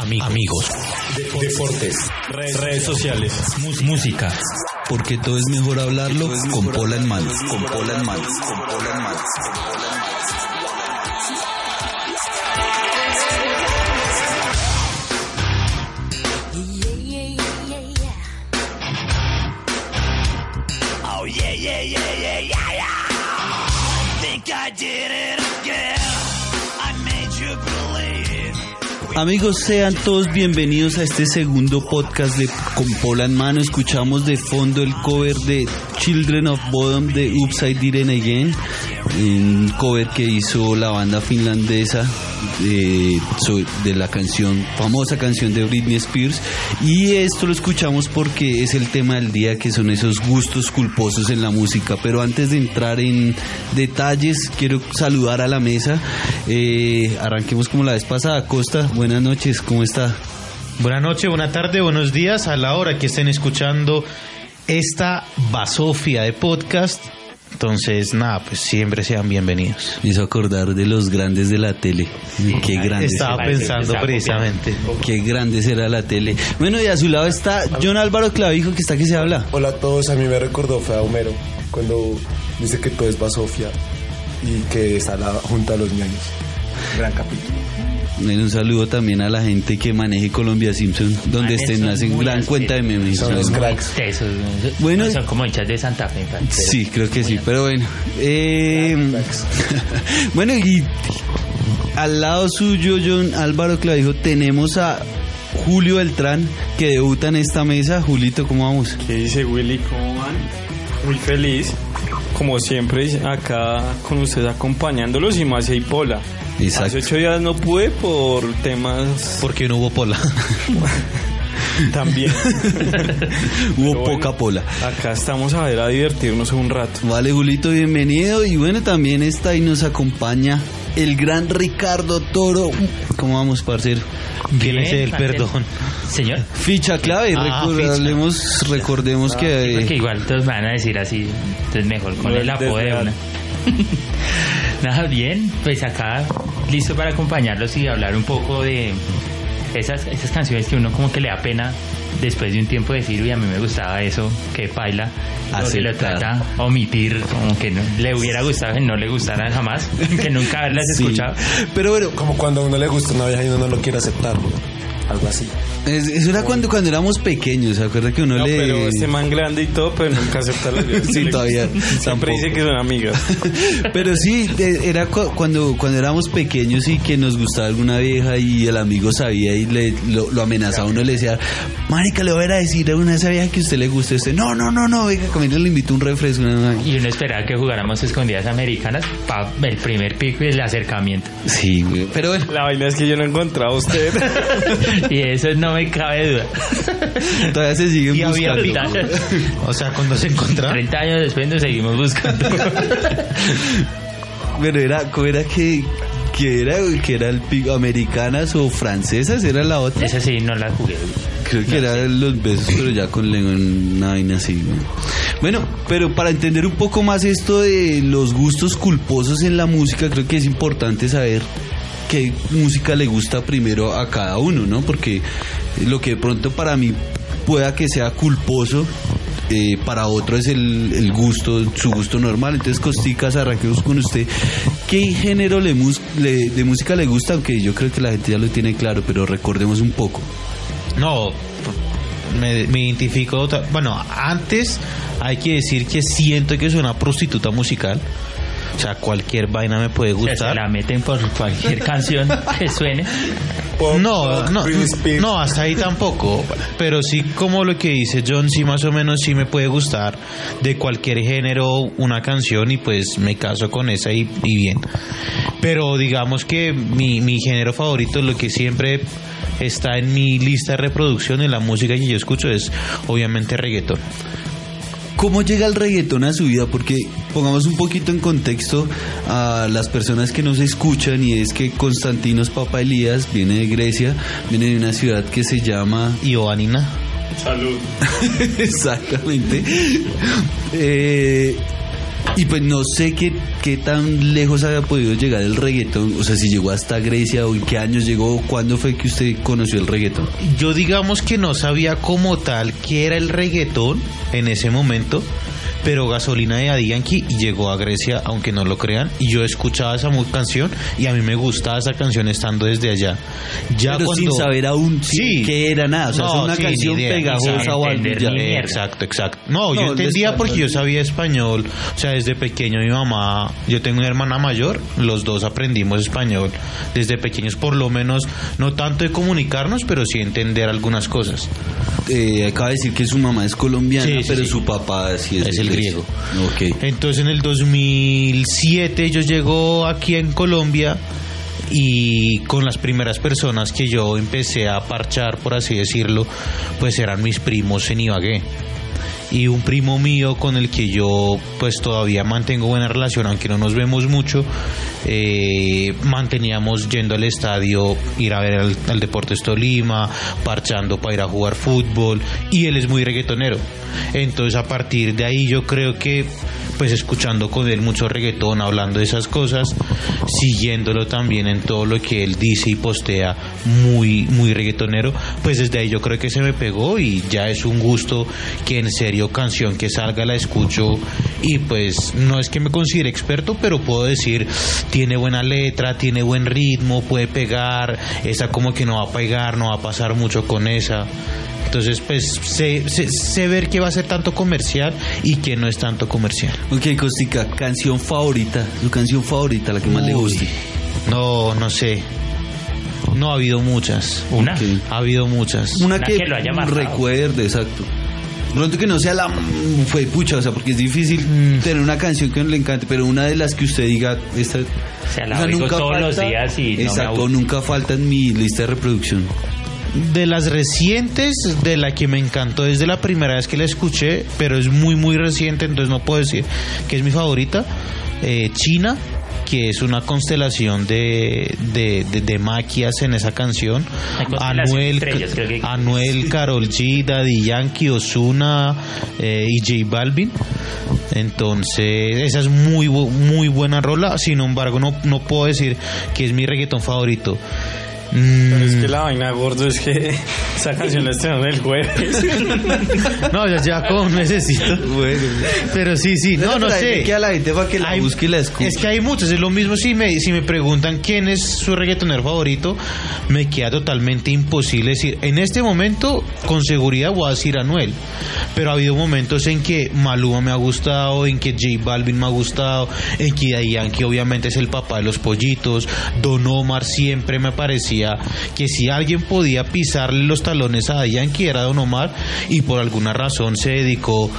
Amigos, deportes, redes, sociales, música. Porque todo es mejor hablarlo con pola en mano. Con pola en mano. Con pola en mano. Amigos, sean todos bienvenidos a este segundo podcast de Con Pola en Mano. Escuchamos de fondo el cover de Children of Bodom de Upside Down Again, un cover que hizo la banda finlandesa de, la canción, famosa canción de Britney Spears. Y esto lo escuchamos porque es el tema del día, que son esos gustos culposos en la música. Pero antes de entrar en detalles, quiero saludar a la mesa. Eh, arranquemos como la vez pasada. Costa, buenas noches, ¿cómo está? Buenas noches, buena tarde, buenos días a la hora que estén escuchando esta basofia de podcast. Entonces, nada, pues siempre sean bienvenidos. Me hizo acordar de los grandes de la tele. Qué grandes. Estaba pensando precisamente. Qué grande será la tele. Bueno, y a su lado está John Álvaro Clavijo, que está que se habla. Hola a todos, a mí me recordó fue a Homero cuando dice que todo es basofia y que está la junto a los ñaños. Gran capítulo. Un saludo también a la gente que maneje Colombia Simpson, donde estén, hacen gran cuenta de memes. Son los cracks. Esos, Bueno. no son como hinchas de Santa Fe. pero- Sí, creo que sí, pero bueno. Eh, bueno, y al lado suyo, John Álvaro Clavijo, tenemos a Julio Beltrán, que debuta en esta mesa. Julito, ¿cómo vamos? ¿Qué dice Willy? ¿Cómo van? Muy feliz, como siempre, acá con ustedes acompañándolos y más hay pola. Exacto. Hace ocho días no pude por temas Porque no hubo pola. también. Hubo bueno, poca pola. Acá estamos a ver a divertirnos un rato. Vale, Julito, bienvenido. Y bueno, también está y nos acompaña el gran Ricardo Toro. ¿Cómo vamos, parcero? ¿Quién es el perdón? Señor, Ficha clave, Ah, recordemos, recordemos que... porque igual todos me van a decir así, entonces mejor con No, el apodo de una. Nada, bien, pues acá listo para acompañarlos y hablar un poco de esas, esas canciones que uno como que le da pena después de un tiempo decir, uy, a mí me gustaba eso, que paila, o que lo trata omitir, como que no, le hubiera gustado que no le gustaran jamás, que nunca haberlas Sí. escuchado. Pero bueno, Como cuando a uno le gusta una vieja y uno no lo quiere aceptar. Algo así. Es- eso era cuando, cuando éramos pequeños, ¿se acuerda que uno No, le... pero este man grande y todo, pero nunca acepta las. Sí, todavía, Siempre tampoco. dice que son amigas. Pero sí, era cu- cuando, cuando éramos pequeños y que nos gustaba alguna vieja y el amigo sabía y le, lo, lo amenazaba, uno le decía, Marica, le voy a ir a decir a una de esas viejas que a usted le gusta. Usted, no, no, no, no, venga, comiendo le invito un refresco. una- Y uno esperaba que jugáramos escondidas americanas para el primer pico y el acercamiento. Sí, güey, pero bueno, La vaina es que yo no he encontrado a usted. Y eso no me cabe duda. todavía se siguen Y había buscando. ahorita. O sea, cuando se encontraron. 30 años después nos seguimos buscando. Pero era, ¿cómo era que, que era, güey? que era el pico, americanas o francesas, era la otra. Esa sí no la jugué. Creo que era los besos, pero ya con una vaina así. güey. Bueno, pero para entender un poco más esto de los gustos culposos en la música, creo que es importante saber qué música le gusta primero a cada uno, ¿no? Porque lo que de pronto para mí pueda que sea culposo, eh, para otro es el, el gusto, su gusto normal. Entonces, Costicas, arranquemos con usted. ¿Qué género le mus- le- de música le gusta? Aunque yo creo que la gente ya lo tiene claro, pero recordemos un poco. No, me, me identifico. Bueno, antes hay que decir que siento que soy una prostituta musical. O sea, cualquier vaina me puede sea, se gustar. la meten por cualquier canción que suene. Pop, No, no, no, hasta ahí tampoco. Pero sí, como lo que dice John, sí más o menos sí me puede gustar de cualquier género una canción y pues me caso con esa y, y bien. Pero digamos que mi, mi género favorito, lo que siempre está en mi lista de reproducción en la música que yo escucho es obviamente reggaetón. ¿Cómo llega el reggaetón a su vida? Porque pongamos un poquito en contexto a las personas que nos escuchan y es que Constantinos Papa Elías viene de Grecia, viene de una ciudad que se llama Y Oanina. Salud. Exactamente. Eh, y pues no sé qué, qué tan lejos había podido llegar el reggaetón, o sea, si llegó hasta Grecia o en qué años llegó, cuándo fue que usted conoció el reggaetón. Yo digamos que no sabía como tal qué era el reggaetón en ese momento, pero Gasolina de Daddy Yankee llegó a Grecia, aunque no lo crean, y yo escuchaba esa canción y a mí me gustaba esa canción estando desde allá. Ya Pero cuando sin saber aún Sí. qué era nada, o sea, No, es una sí, canción idea, pegajosa o algo. Exacto, exacto. No, No, yo entendía porque yo sabía español. O sea, desde pequeño mi mamá, yo tengo una hermana mayor, los dos aprendimos español desde pequeños, por lo menos, no tanto de comunicarnos, pero sí entender algunas cosas. Eh, acaba de decir que su mamá es colombiana, Sí, pero su papá sí es, el. Griego. Ok. Entonces en el 2007 yo llego aquí en Colombia y con las primeras personas que yo empecé a parchar, por así decirlo, pues eran mis primos en Ibagué. Y un primo mío con el que yo pues todavía mantengo buena relación, aunque no nos vemos mucho, eh, manteníamos yendo al estadio, ir a ver al, al Deportes Tolima, parchando para ir a jugar fútbol, y él es muy reggaetonero. Entonces a partir de ahí yo creo que pues escuchando con él mucho reggaetón, hablando de esas cosas, siguiéndolo también en todo lo que él dice y postea muy, muy reggaetonero, pues desde ahí yo creo que se me pegó y ya es un gusto que en serio canción que salga la escucho y pues no es que me considere experto, pero puedo decir, tiene buena letra, tiene buen ritmo, puede pegar, esa como que no va a pegar, no va a pasar mucho con esa. Entonces, pues sé, sé, sé ver que va a ser tanto comercial y que no es tanto comercial. Ok, Costica, canción favorita, su canción favorita, la que más le guste. No, no sé. No ha habido muchas. Una. Ha habido muchas. Una Una que, que lo haya recuerde, exacto. Pronto que no sea la mm, fue pucha, o sea, porque es difícil Mm. tener una canción que le encante, pero una de las que usted diga, esta, sea, la oigo todos los días y no exacto, nunca falta en mi lista de reproducción. De las recientes, de la que me encantó desde la primera vez que la escuché, pero es muy, muy reciente, entonces no puedo decir que es mi favorita. eh, China, que es una constelación de, de, de, de maquias en esa canción. Anuel, que- Anuel, Carol G, Daddy Yankee, Osuna y J Balvin. Entonces, esa es muy, muy buena rola. Sin embargo, no, no puedo decir que es mi reggaetón favorito. Pero es Mm, que la vaina gordo es que esa canción la estrenaron el jueves. No, ya, ya como necesito. Bueno, Pero sí, sí, no, no sé. Que a la gente para que la Hay- busque y la escuche. Es que hay muchos, es lo mismo si me, si me preguntan quién es su reggaetonero favorito, me queda totalmente imposible decir, en este momento con seguridad voy a decir Anuel, pero ha habido momentos en que Maluma me ha gustado, en que J Balvin me ha gustado, en que Yankee obviamente es el papá de los pollitos, Don Omar siempre me que si alguien podía pisarle los talones a Yankee era Don Omar y por alguna razón se dedicó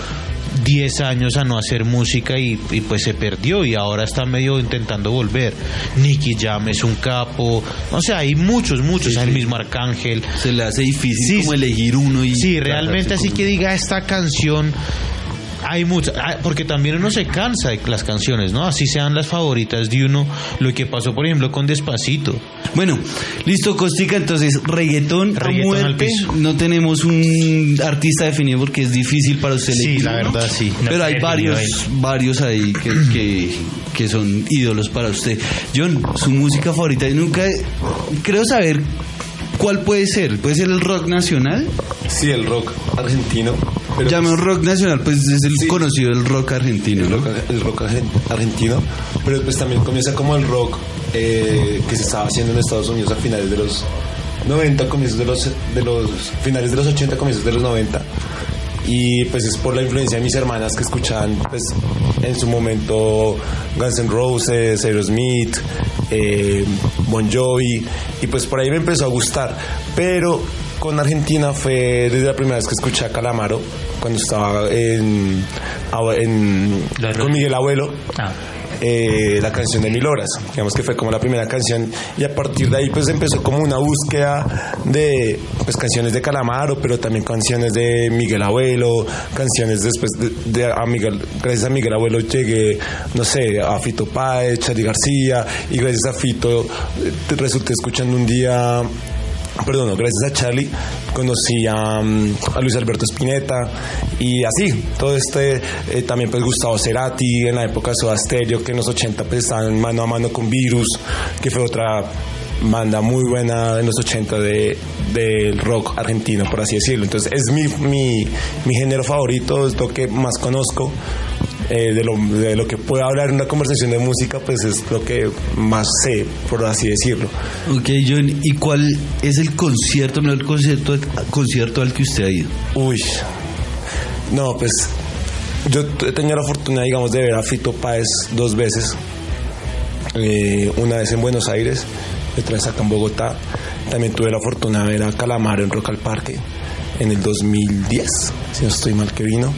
10 años a no hacer música y, y pues se perdió y ahora está medio intentando volver. Nicky Jam es un capo, o sea, hay muchos, muchos, Sí, el sí. mismo Arcángel. Se le hace difícil Sí, como sí. elegir uno y Sí, realmente así que diga esta canción hay muchas, ah, porque también uno se cansa de las canciones, ¿no? Así sean las favoritas de uno, lo que pasó por ejemplo con Despacito. Bueno, listo, Costica, entonces reggaetón, a Reggaetón al muerte. piso. No tenemos un artista definido porque es difícil para usted Sí, elegir la uno. verdad, sí. No Pero hay varios, varios ahí que, que, que son ídolos para usted. John, su música favorita, y nunca creo saber cuál puede ser. ¿Puede ser el rock nacional? Sí, el rock argentino. Pero Llame un rock nacional, pues es el Sí. conocido el rock argentino, el ¿no? rock, el rock argen- argentino, pero pues también comienza como el rock eh, que se estaba haciendo en Estados Unidos a finales de los 90, comienzos de los, de los finales de los 80, comienzos de los 90, Y pues es por la influencia de mis hermanas que escuchaban pues en su momento Guns N' Roses, Aerosmith, eh, Bon Jovi y pues por ahí me empezó a gustar. Pero con Argentina fue desde la primera vez que escuché a Calamaro cuando estaba en, en con Miguel Abuelo Ah. eh, la canción de Mil Horas, digamos que fue como la primera canción y a partir de ahí pues empezó como una búsqueda de pues canciones de Calamaro, pero también canciones de Miguel Abuelo, canciones después de, de- a Miguel, gracias a Miguel Abuelo llegué, no sé, a Fito Páez, Charly García y gracias a Fito eh, resulté escuchando un día perdón, gracias a Charlie conocí a, mm, a Luis Alberto Spinetta y así, todo este, eh, también pues Gustavo Cerati en la época de Soda Stereo, que en los 80 pues estaban mano a mano con Virus, que fue otra banda muy buena en los 80 de, del rock argentino, por así decirlo. Entonces es mi, mi, mi género favorito, es lo que más conozco. Eh, de, lo, de lo que puedo hablar en una conversación de música, pues es lo que más sé, por así decirlo. Ok, John, ¿y cuál es el concierto, el mejor concierto, concierto al que usted ha ido? Uy, no, pues yo he tenido la fortuna, digamos, de ver a Fito Páez dos veces. Eh, una vez en Buenos Aires, otra vez acá en Bogotá. También tuve la fortuna de ver a Calamaro en Rock al Parque en el 2010, si no estoy mal que vino.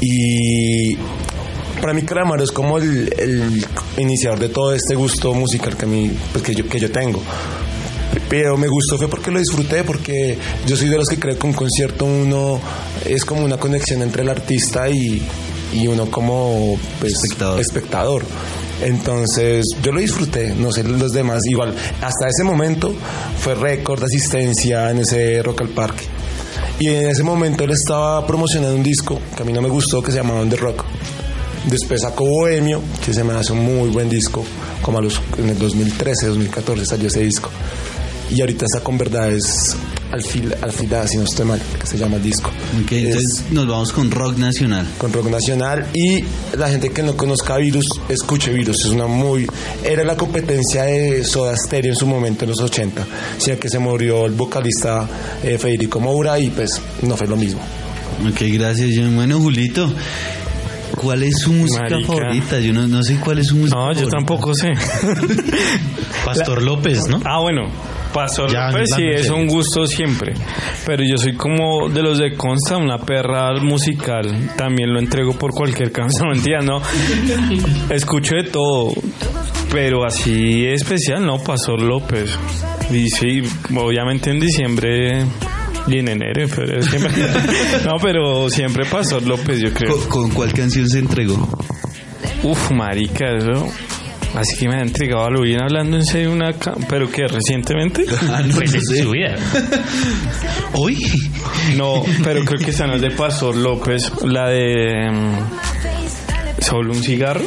Y para mí Calamaro es como el, el iniciador de todo este gusto musical que, a mí, pues, que, yo, que yo tengo. Pero me gustó fue porque lo disfruté, porque yo soy de los que creo que un concierto uno es como una conexión entre el artista y, y uno como pues, Espectador. espectador. Entonces yo lo disfruté, no sé los demás, igual hasta ese momento fue récord de asistencia en ese Rock al Parque. Y en ese momento él estaba promocionando un disco que a mí no me gustó, que se llamaba On The Rock. Después sacó Bohemio, que se me hace un muy buen disco, como a los, en el 2013, 2014 salió ese disco. Y ahorita está con Verdades al fil, al filada, si no estoy mal, que se llama el disco. Ok, Es entonces nos vamos con rock nacional. con rock nacional y la gente que no conozca Virus, escuche Virus, es una muy... Era la competencia de Soda Stereo en su momento en los 80, sino que se murió el vocalista eh, Federico Moura y pues no fue lo mismo. Ok, gracias, John. Bueno, Julito, ¿cuál es su música Marica. favorita? Yo no, no sé cuál es su música No, yo favorita. tampoco sé. Pastor López, ¿no? Ah, bueno, Pastor Ya, López sí es un gusto siempre. Pero yo soy como de los de Consta, una perra musical. También lo entrego por cualquier canción, mentira, no. Escucho de todo. Pero así especial, no, Pastor López. Y sí, obviamente en diciembre y en enero, en febrero, siempre. No, pero siempre Pastor López, yo creo. ¿Con, con cuál canción se entregó? Uf, marica, eso. Así que me ha entregado a lo bien hablando en serio una... ¿Pero qué? ¿Recientemente? Ah, no, Pues no en sé. su vida. Hoy. No, pero creo que esa no es de Pastor López, la de... ¿Solo un cigarro?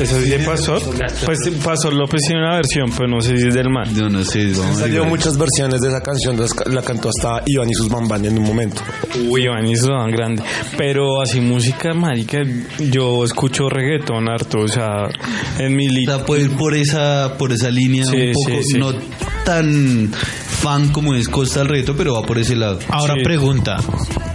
¿Esa es de Pastor? Pues Pastor López tiene una versión, pero no sé si es del man. Yo no sé, Salió muchas versiones de esa canción, la cantó hasta Iván y sus bambán en un momento. Uy, Iván hizo tan grande. Pero así música, marica, yo escucho reggaetón harto, o sea, en mi O li- sea, puede ir por esa, por esa línea Sí, un poco, sí, sí. no tan fan como es Costa del Reto, pero va por ese lado. Ahora Sí. pregunta,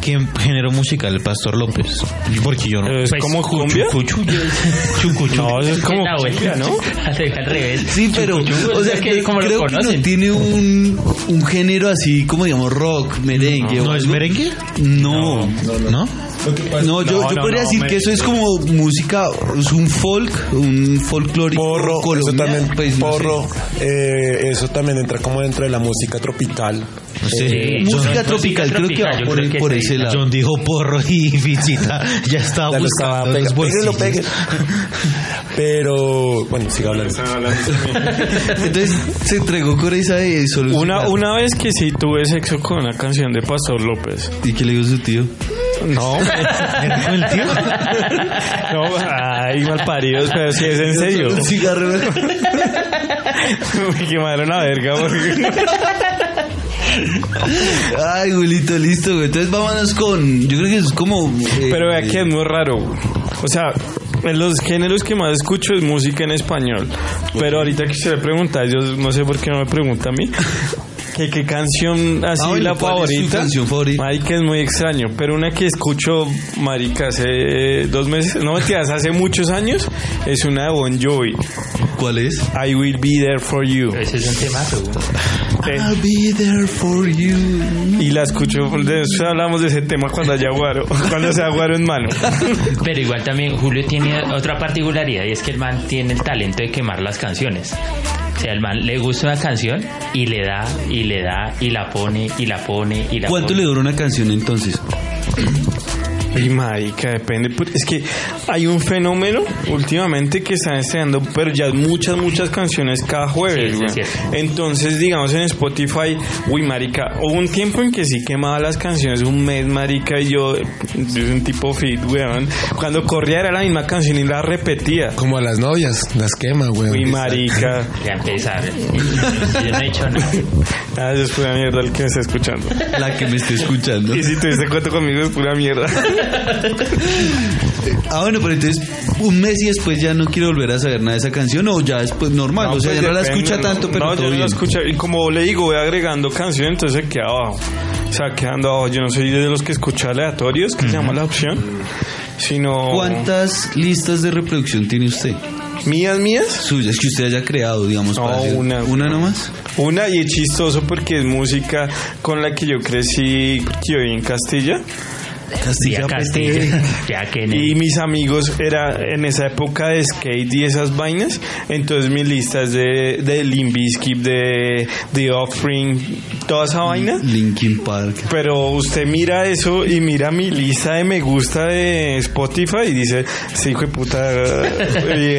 ¿quién género musical el Pastor López? Porque yo no. ¿Es Pues, como cumbia? Chucu, chucu, chucu. No, eso es como la cumbia, vuelta, ¿no? Al revés. Sí, pero, o sea, es que como creo que no tiene un, un género así como digamos rock, merengue. o ¿No es merengue? No, ¿No? no, yo, No, yo no, podría no, decir me- que eso es como música, es un folk, un folclórico Porro, eso también, pues, no sé. porro, eh, eso también entra como dentro de la música tropical. No sé. Sí, música John- tropical, creo que va yo por, creo el- que por sí. ese lado. John dijo porro y Fichita ya estaba Ya lo estaba los. Pero, bueno, siga hablando. Entonces se entregó con esa de su Una, una vez que sí tuve sexo con una canción de Pastor López. ¿Y qué le dijo su tío? No. ¿Era con el tío? No, ay, mal paridos, pero si es en serio. Un cigarro. Me quemaron la verga porque... Ay, Julito, listo, güey. Entonces vámonos con. Yo creo que es como. eh, Pero vea que es muy raro. O sea, en los géneros que más escucho es música en español. Pero ahorita que se le pregunta, yo no sé por qué no me pregunta a mí. ¿Qué, qué canción así Ah, bueno, la ¿cuál es tu favorita? canción favorita? Marica es muy extraño, pero una que escucho, marica, hace eh, dos meses, no mentiras, hace muchos años, es una de Bon Jovi. ¿Cuál es? I will be there for you. Ese es un temazo. I'll be there for you. y la escucho, de eso hablamos de ese tema cuando haya guaro, cuando sea guaro en mano. Pero igual también Julio tiene otra particularidad y es que el man tiene el talento de quemar las canciones. O sea, el man le gusta una canción y le da, y le da, y la pone, y la pone, y la ¿Cuánto pone. le dura una canción entonces? Y marica, depende. pues, Es que hay un fenómeno últimamente que están estrenando, pero ya muchas, muchas canciones cada jueves. Sí, sí. Entonces, digamos en Spotify, uy, marica, hubo un tiempo en que sí quemaba las canciones, un mes, marica, y yo, yo soy un tipo fit, weón. Cuando corría era la misma canción y la repetía. Como a las novias, las quema, güey. Uy, marica. Ya empezar. Yo no he hecho nada. Ah, eso es pura mierda el que me está escuchando. La que me esté escuchando. Y si te diste cuenta conmigo es pura mierda. Ah, bueno, pero entonces un mes y después ya no quiero volver a saber nada de esa canción o ya después normal, o sea, pues ya no la escucha tanto, pero no, todo yo no bien. la escucho y como le digo, voy agregando canciones, entonces se queda abajo. O sea, quedando abajo. Yo no soy de los que escucha aleatorios, que se llama la opción, sino ¿Cuántas listas de reproducción tiene usted? mías, mías. Suyas que usted haya creado, digamos, No, para una. ¿Una nomás? Una y es chistoso porque es música con la que yo crecí, que yo viví en Castilla. Castilla, Castilla. Ya que Y mis amigos era en esa época de skate y esas vainas. Entonces mi lista es de, de Limp Bizkit, de The Offspring, toda esa vaina. Linkin Park. Pero usted mira eso y mira mi lista de me gusta de Spotify y dice, sí, hijo de puta,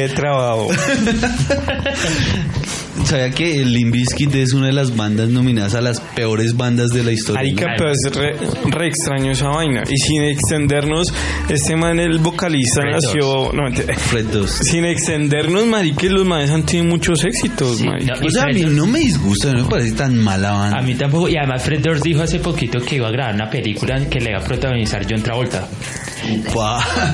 trabajo. ¿Sabía que el Limp Bizkit es una de las bandas nominadas a las peores bandas de la historia? Arica, pero es re, re extraño esa vaina. Y sin extendernos, este man, el vocalista, Fred nació... No. Fred 2. Sin extendernos, marica, los manes han tenido muchos éxitos, Sí, marica. no, O sea, a mí no me disgusta, no me parece tan mala banda. A mí tampoco, y además Fred Durst dijo hace poquito que iba a grabar una película que le iba a protagonizar John Travolta.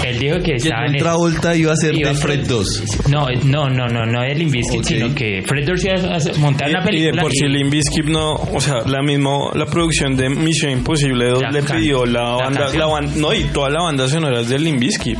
Él dijo que estaba en Travolta iba a ser de Fred pro- 2. No, no, no, no, no de Ok. sino que Fred Durst iba a montar una Y de película. por sí Bizkit no, o sea, la misma, la producción de Misión Imposible 2 La le pidió la la banda, la banda, no, y toda la banda sonora es de Limp Bizkit.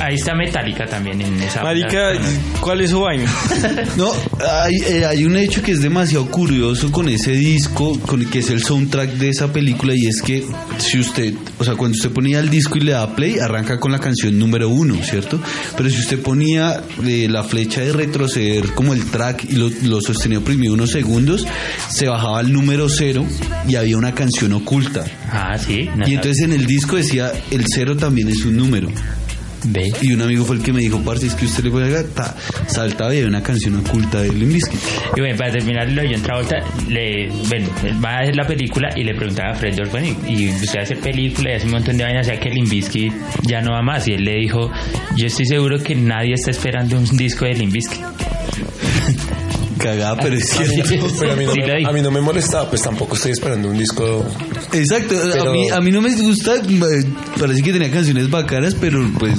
Ahí está Metallica también en esa. Marica, ¿cuál es su vaina? No, hay, eh, hay un hecho que es demasiado curioso con ese disco, con el que es el soundtrack de esa película, y es que si usted, o sea, cuando usted ponía el disco y le da play, arranca con la canción número uno, ¿cierto? Pero si usted ponía eh, la flecha de retroceder como el track y lo, lo sostenía oprimido unos segundos, se bajaba al número cero y había una canción oculta. Ah, sí. no Y entonces en el disco decía, el cero también es un número. Ve. Y un amigo fue el que me dijo, parce, es que usted le puede hacer, ta, saltaba y había una canción oculta de Limp Bizkit. Y bueno, para terminar lo de John Travolta, le, bueno, él va a hacer la película y le preguntaba a Fred bueno, y, usted hace película y hace un montón de vainas, sea que Limp Bizkit ya no va más. Y él le dijo, yo estoy seguro que nadie está esperando un disco de Limp Bizkit. Cagada, pero es cierto. Pero a mí, no Sí, me, a mí no me molestaba, pues tampoco estoy esperando un disco. Exacto, a, Pero- mí, a mí no me gusta, eh, parece que tenía canciones bacanas, pero pues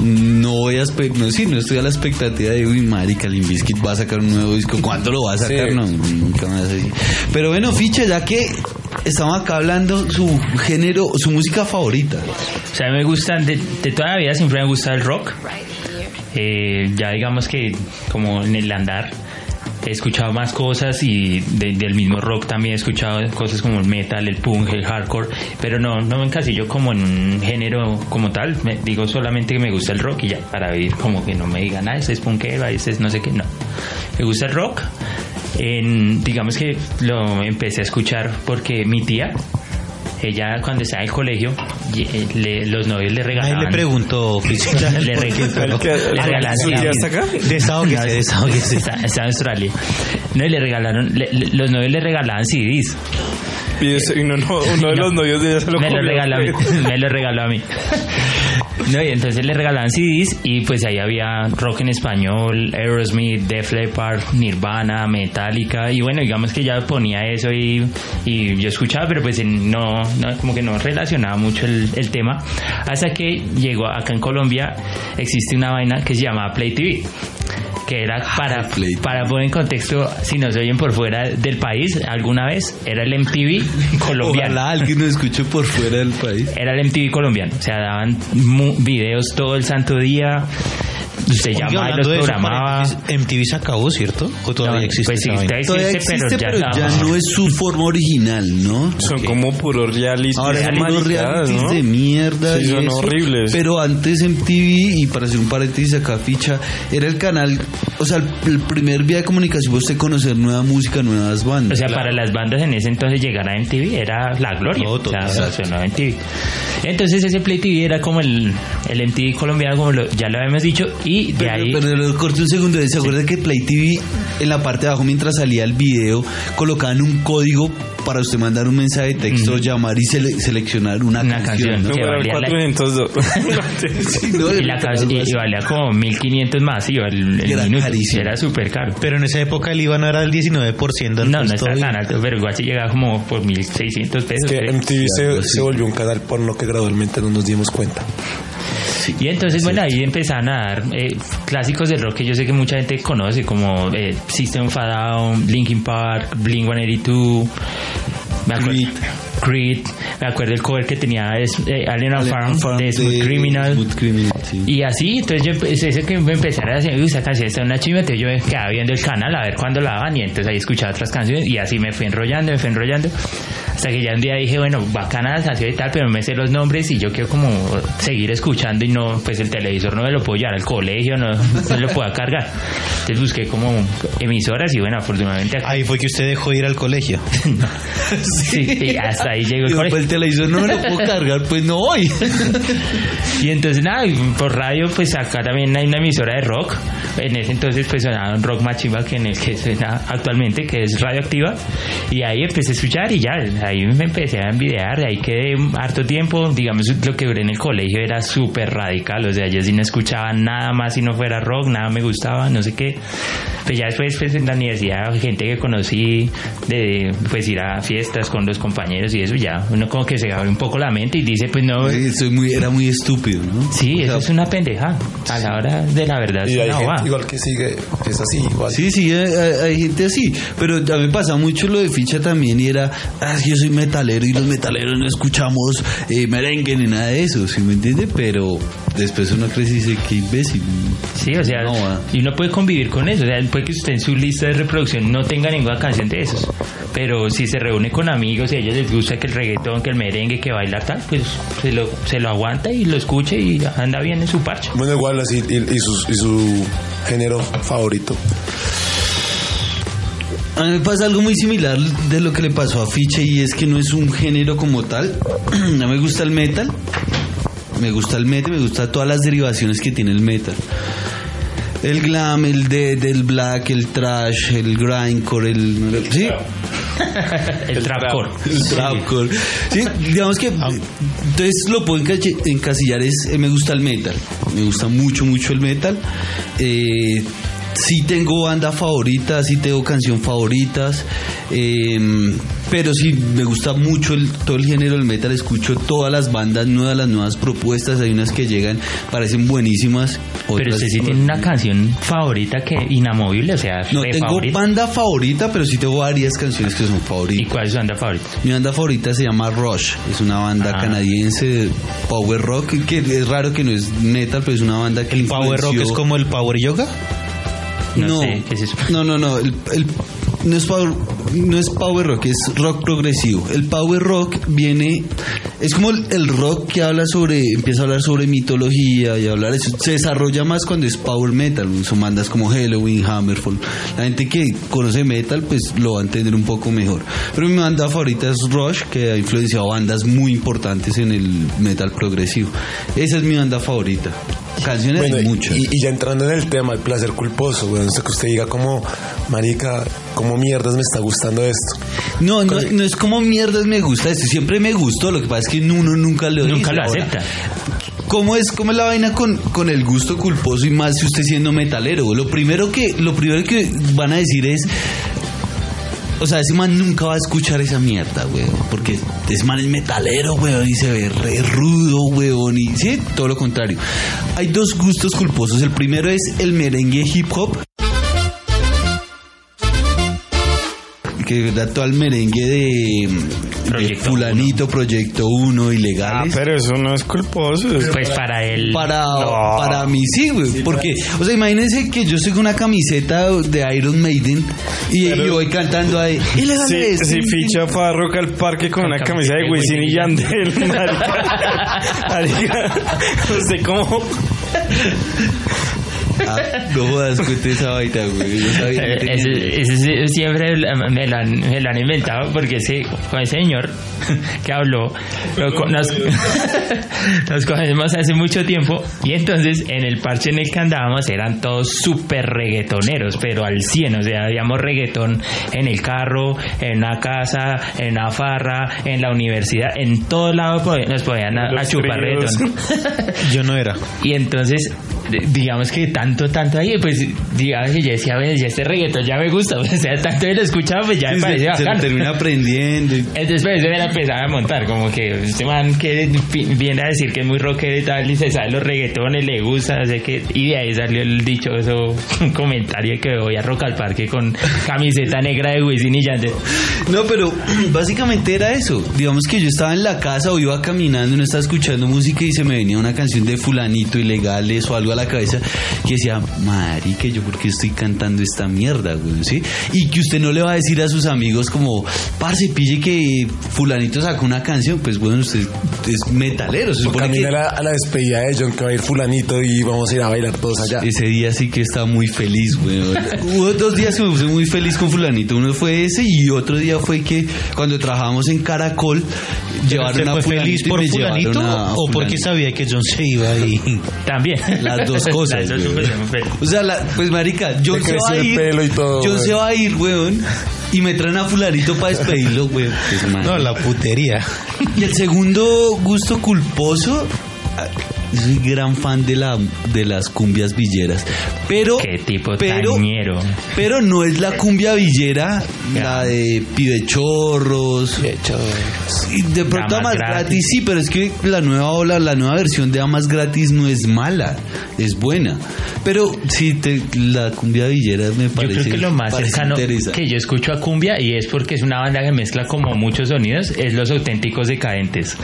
no voy a no, sí, no estoy a la expectativa de, uy, marica, Limp Bizkit va a sacar un nuevo disco, ¿cuándo lo va a sacar? Sí. No, nunca más así. Pero bueno, Ficha, ya que estamos acá hablando su género, su música favorita. O sea, a mí me gustan, de, de toda la vida siempre me gusta el rock. Eh, ya digamos que como en el andar he escuchado más cosas y de- del mismo rock también he escuchado cosas como el metal, el punk, el hardcore, pero no, no me encasillo como en un género como tal, digo solamente que me gusta el rock y ya, para vivir como que no me digan, ah, ese es punkero, ese es no sé qué, no. Me gusta el rock, en, digamos que lo empecé a escuchar porque mi tía, ella cuando estaba en el colegio, eh, le- los novios le Ahí regalaban... física. le, re- ¿El que- le regalaban ¿Su tía CDs. está en Australia. No, y le regalaron, le- le- los novios le regalaban CDs. Y uno, no- uno de los novios de ella se lo me lo regaló a mí. Me lo regaló a mí. No, y entonces le regalaban CDs y pues ahí había rock en español, Aerosmith, Def Leppard, Nirvana, Metallica y bueno, digamos que ya ponía eso y, y yo escuchaba, pero pues no, no, como que no relacionaba mucho el, el tema hasta que llegó acá en Colombia existe una vaina que se llama Play TV. Que era para, Play para poner en contexto, si nos oyen por fuera del país, alguna vez era el MTV colombiano. Ojalá alguien nos escuche por fuera del país. Era el MTV colombiano. O sea, daban videos todo el santo día. Usted Oiga, llamaba y los programaba. MTV se acabó, ¿cierto? ¿O todavía No, existe? pues sí, existe, Todavía existe, pero, pero ya, no es su forma original, ¿no? Son como puros reality. Ahora son unos realities ¿no? de mierda. Sí, y son eso. horribles. Pero antes MTV, y para hacer un paréntesis acá, ficha, era el canal, o sea, el, el primer vía de comunicación fue usted conocer nueva música, nuevas O bandas. sea, para las bandas en ese entonces llegar a MTV era la gloria. No, o sea, MTV. Entonces ese Play TV era como el, el MTV colombiano, como lo- ya lo habíamos dicho, y de Pero, ahí... pero lo corté un segundo. ¿Se acuerda que Play TV en la parte de abajo, mientras salía el video, colocaban un código para usted mandar un mensaje de texto, llamar y sele- seleccionar una, Una canción? canción. ¿no? que Como era el valía la- 402. Sí, ¿no? y la canción valía como 1500 más, iba el, el Era minuto. carísimo. Era súper caro. Pero en esa época el IVA no era del 19%. No, no entonces está tan alto, pero igual se llegaba como por 1600 pesos. Que creo. MTV se, se volvió un canal porno que gradualmente no nos dimos cuenta. Y entonces, bueno, ahí empezaron a dar eh, clásicos del rock que yo sé que mucha gente conoce, como eh, System of a Down, Linkin Park, Blink 182, me acuerdo, Creed, me acuerdo el cover que tenía es, eh, Alien Farm, Farm de Smooth Criminal. Smooth Criminal, sí. Y así, entonces yo empecé, ese que me empezara a decir, uy, esa canción está una chiva, entonces yo me quedaba viendo el canal a ver cuándo la daban y entonces ahí escuchaba otras canciones y así me fui enrollando, me fui enrollando. Hasta que ya un día dije, bueno, bacana la canción y tal, pero no me sé los nombres y yo quiero como seguir escuchando y no, pues el televisor no me lo puedo llevar al colegio, no, no lo puedo cargar. Entonces busqué como emisoras y bueno, afortunadamente Ahí fue que usted dejó de ir al colegio. sí, y hasta ahí llegó el Y colegio. el televisor no me lo puedo cargar, pues no voy. Y entonces nada, por radio pues acá también hay una emisora de rock. En ese entonces pues sonaba un rock más chimba que en el que suena actualmente, que es radioactiva. Y ahí empecé a escuchar y ya, ahí me empecé a envidiar, de ahí quedé harto tiempo. Digamos, lo que duré en el colegio era súper radical, o sea, yo sí no escuchaba nada más si no fuera rock, nada me gustaba, no sé qué. Pues ya después pues en la universidad, gente que conocí, de pues ir a fiestas con los compañeros y eso ya, uno como que se abre un poco la mente y dice pues no, Sí, soy muy, era muy estúpido, ¿no? Sí, O sea, eso es una pendeja. A la hora de la verdad, Y hay una gente igual que sigue, es así, igual. Sí, sí, hay, hay- gente así, pero a mí me pasa mucho lo de ficha también y era, ah, yo soy metalero y los metaleros no escuchamos eh, merengue ni nada de eso, ¿sí me entiende? Pero después uno crece y dice, qué imbécil. Sí, o sea, No, va. y uno puede convivir con eso. O sea, puede que usted en su lista de reproducción no tenga ninguna canción de esos. Pero si se reúne con amigos y a ellos les gusta que el reggaetón, que el merengue, que bailar tal, pues se lo, se lo aguanta y lo escuche y anda bien en su parche. Bueno, igual así, y, y su, y su género favorito. A mí me pasa algo muy similar de lo que le pasó a Fiche y es que no es un género como tal. No me gusta el metal. Me gusta el metal, me gusta todas las derivaciones que tiene el metal. El glam, el dead, el black, el trash, el grindcore, el... ¿Sí? el trapcore. El trapcore. Sí, digamos que... Entonces lo puedo encasillar es... eh, me gusta el metal. Me gusta mucho, mucho el metal. Eh, sí tengo banda favorita, sí tengo canción favoritas, eh, pero sí me gusta mucho el- todo el género del metal, escucho todas las bandas nuevas, las nuevas propuestas, hay unas que llegan, parecen buenísimas. Pero otras- usted sí tiene una canción favorita que inamovible, o sea, No tengo favorita. banda favorita, pero sí tengo varias canciones que son ¿Y favoritas. cuál es su banda favorita? Mi banda favorita se llama Rush, es una banda Ah. canadiense de power rock, que es raro que no es metal, pero es una banda que ¿El power rock es como el power yoga? No sé, ¿qué es eso? No, no, no. el- el- no, es power, no es power rock, es rock progresivo. El power rock viene. Es como el, el rock que habla sobre. Empieza a hablar sobre mitología y hablar eso. Se desarrolla más cuando es power metal. Son bandas como Halloween, Hammerfall. La gente que conoce metal, pues lo va a entender un poco mejor. Pero mi banda favorita es Rush, que ha influenciado bandas muy importantes en el metal progresivo. Esa es mi banda favorita. Canciones Bueno, hay y- muchas. y, y ya entrando en el tema, el placer culposo, bueno, que usted diga como, marica, como mierdas me está gustando esto. No, no, no es como mierdas me gusta esto, siempre me gustó, lo que pasa es que uno nunca lo Nunca dice. lo Ahora, acepta. ¿Cómo es, cómo es la vaina con, con el gusto culposo y más si usted siendo metalero? Lo primero que, lo primero que van a decir es, o sea, ese man nunca va a escuchar esa mierda, weón. Porque ese man es metalero, weón, y se ve re rudo, weón. Y sí, todo lo contrario. Hay dos gustos culposos. El primero es el merengue hip hop. Que todo el merengue de, de Proyecto Fulanito, Proyecto 1, Ah, ilegales. pero eso no es culposo. es- Pues para él. Para, No. para mí sí, güey. Porque, o sea, imagínense que yo soy con una camiseta de Iron Maiden y, y voy cantando ahí. Ilegales. si ficha para Rock al Parque con una camisa de Wisin y Yandel, marica. Marica, ¿Usted cómo? Ah, no jodas, cuente esa vaina, güey. Yo sabía sí- siempre me lo, han, me lo han inventado porque ese, con ese señor que habló lo nos, nos conocemos hace mucho tiempo y entonces en el parche en el que andábamos eran todos súper reggaetoneros pero al 100 o sea habíamos reggaetón en el carro en una casa en una farra en la universidad en todo lado nos podían a, a chupar reggaetón Yo no era. y entonces, digamos que tanto, tanto ahí, pues digamos que yo decía, "Bueno, ya este reggaetón ya me gusta, o sea, tanto que lo escuchaba, pues ya me Sí, parecía se, lo termina aprendiendo. y- Entonces, pues, se me la empezaba a montar, como que este man que viene a decir que es muy rockero y tal, y se sabe los reggaetones, le gusta, no sé qué, y de ahí salió el dicho, eso, un comentario que voy a Rock al Parque con camiseta negra de Wisin y Yandel. No, pero básicamente era eso. Digamos que yo estaba en la casa o iba caminando y no estaba escuchando música y se me venía una canción de fulanito, ilegales o algo a la cabeza que decía, marica, yo por qué estoy cantando esta mierda, güey, ¿sí? Y que usted no le va a decir a sus amigos como, parce, pille que fulanito sacó una canción, pues bueno, usted es metalero, se supone que... a la, a la despedida de John que va a ir fulanito y vamos a ir a bailar todos allá. Ese día sí que estaba muy feliz, weón. Hubo dos días que me puse muy feliz con fulanito. Uno fue ese y otro día fue que cuando trabajábamos en Caracol llevaron ¿Usted a fue fulanito feliz y por me fulanito llevaron a- a o porque sabía que John se iba y... También. Las dos cosas, Las dos güey. O sea, la- pues marica, John Le se va a el ir. pelo y todo, John güey. se va a ir, weón. Y me traen a fulanito para despedirlo, weón. Pues. No, la putería. Y el segundo gusto culposo, yo soy gran fan de la de las cumbias villeras, pero Qué tipo pero, tañero. pero no es la cumbia villera, la de pibechorros. Y de pronto Amas gratis. gratis. sí, pero es que la nueva ola, la nueva versión de Amas gratis no es mala, es buena. Pero sí, te- la cumbia villera me Yo parece creo que lo más cercano que yo escucho a cumbia y es porque es una banda que mezcla como muchos sonidos, es los auténticos decadentes.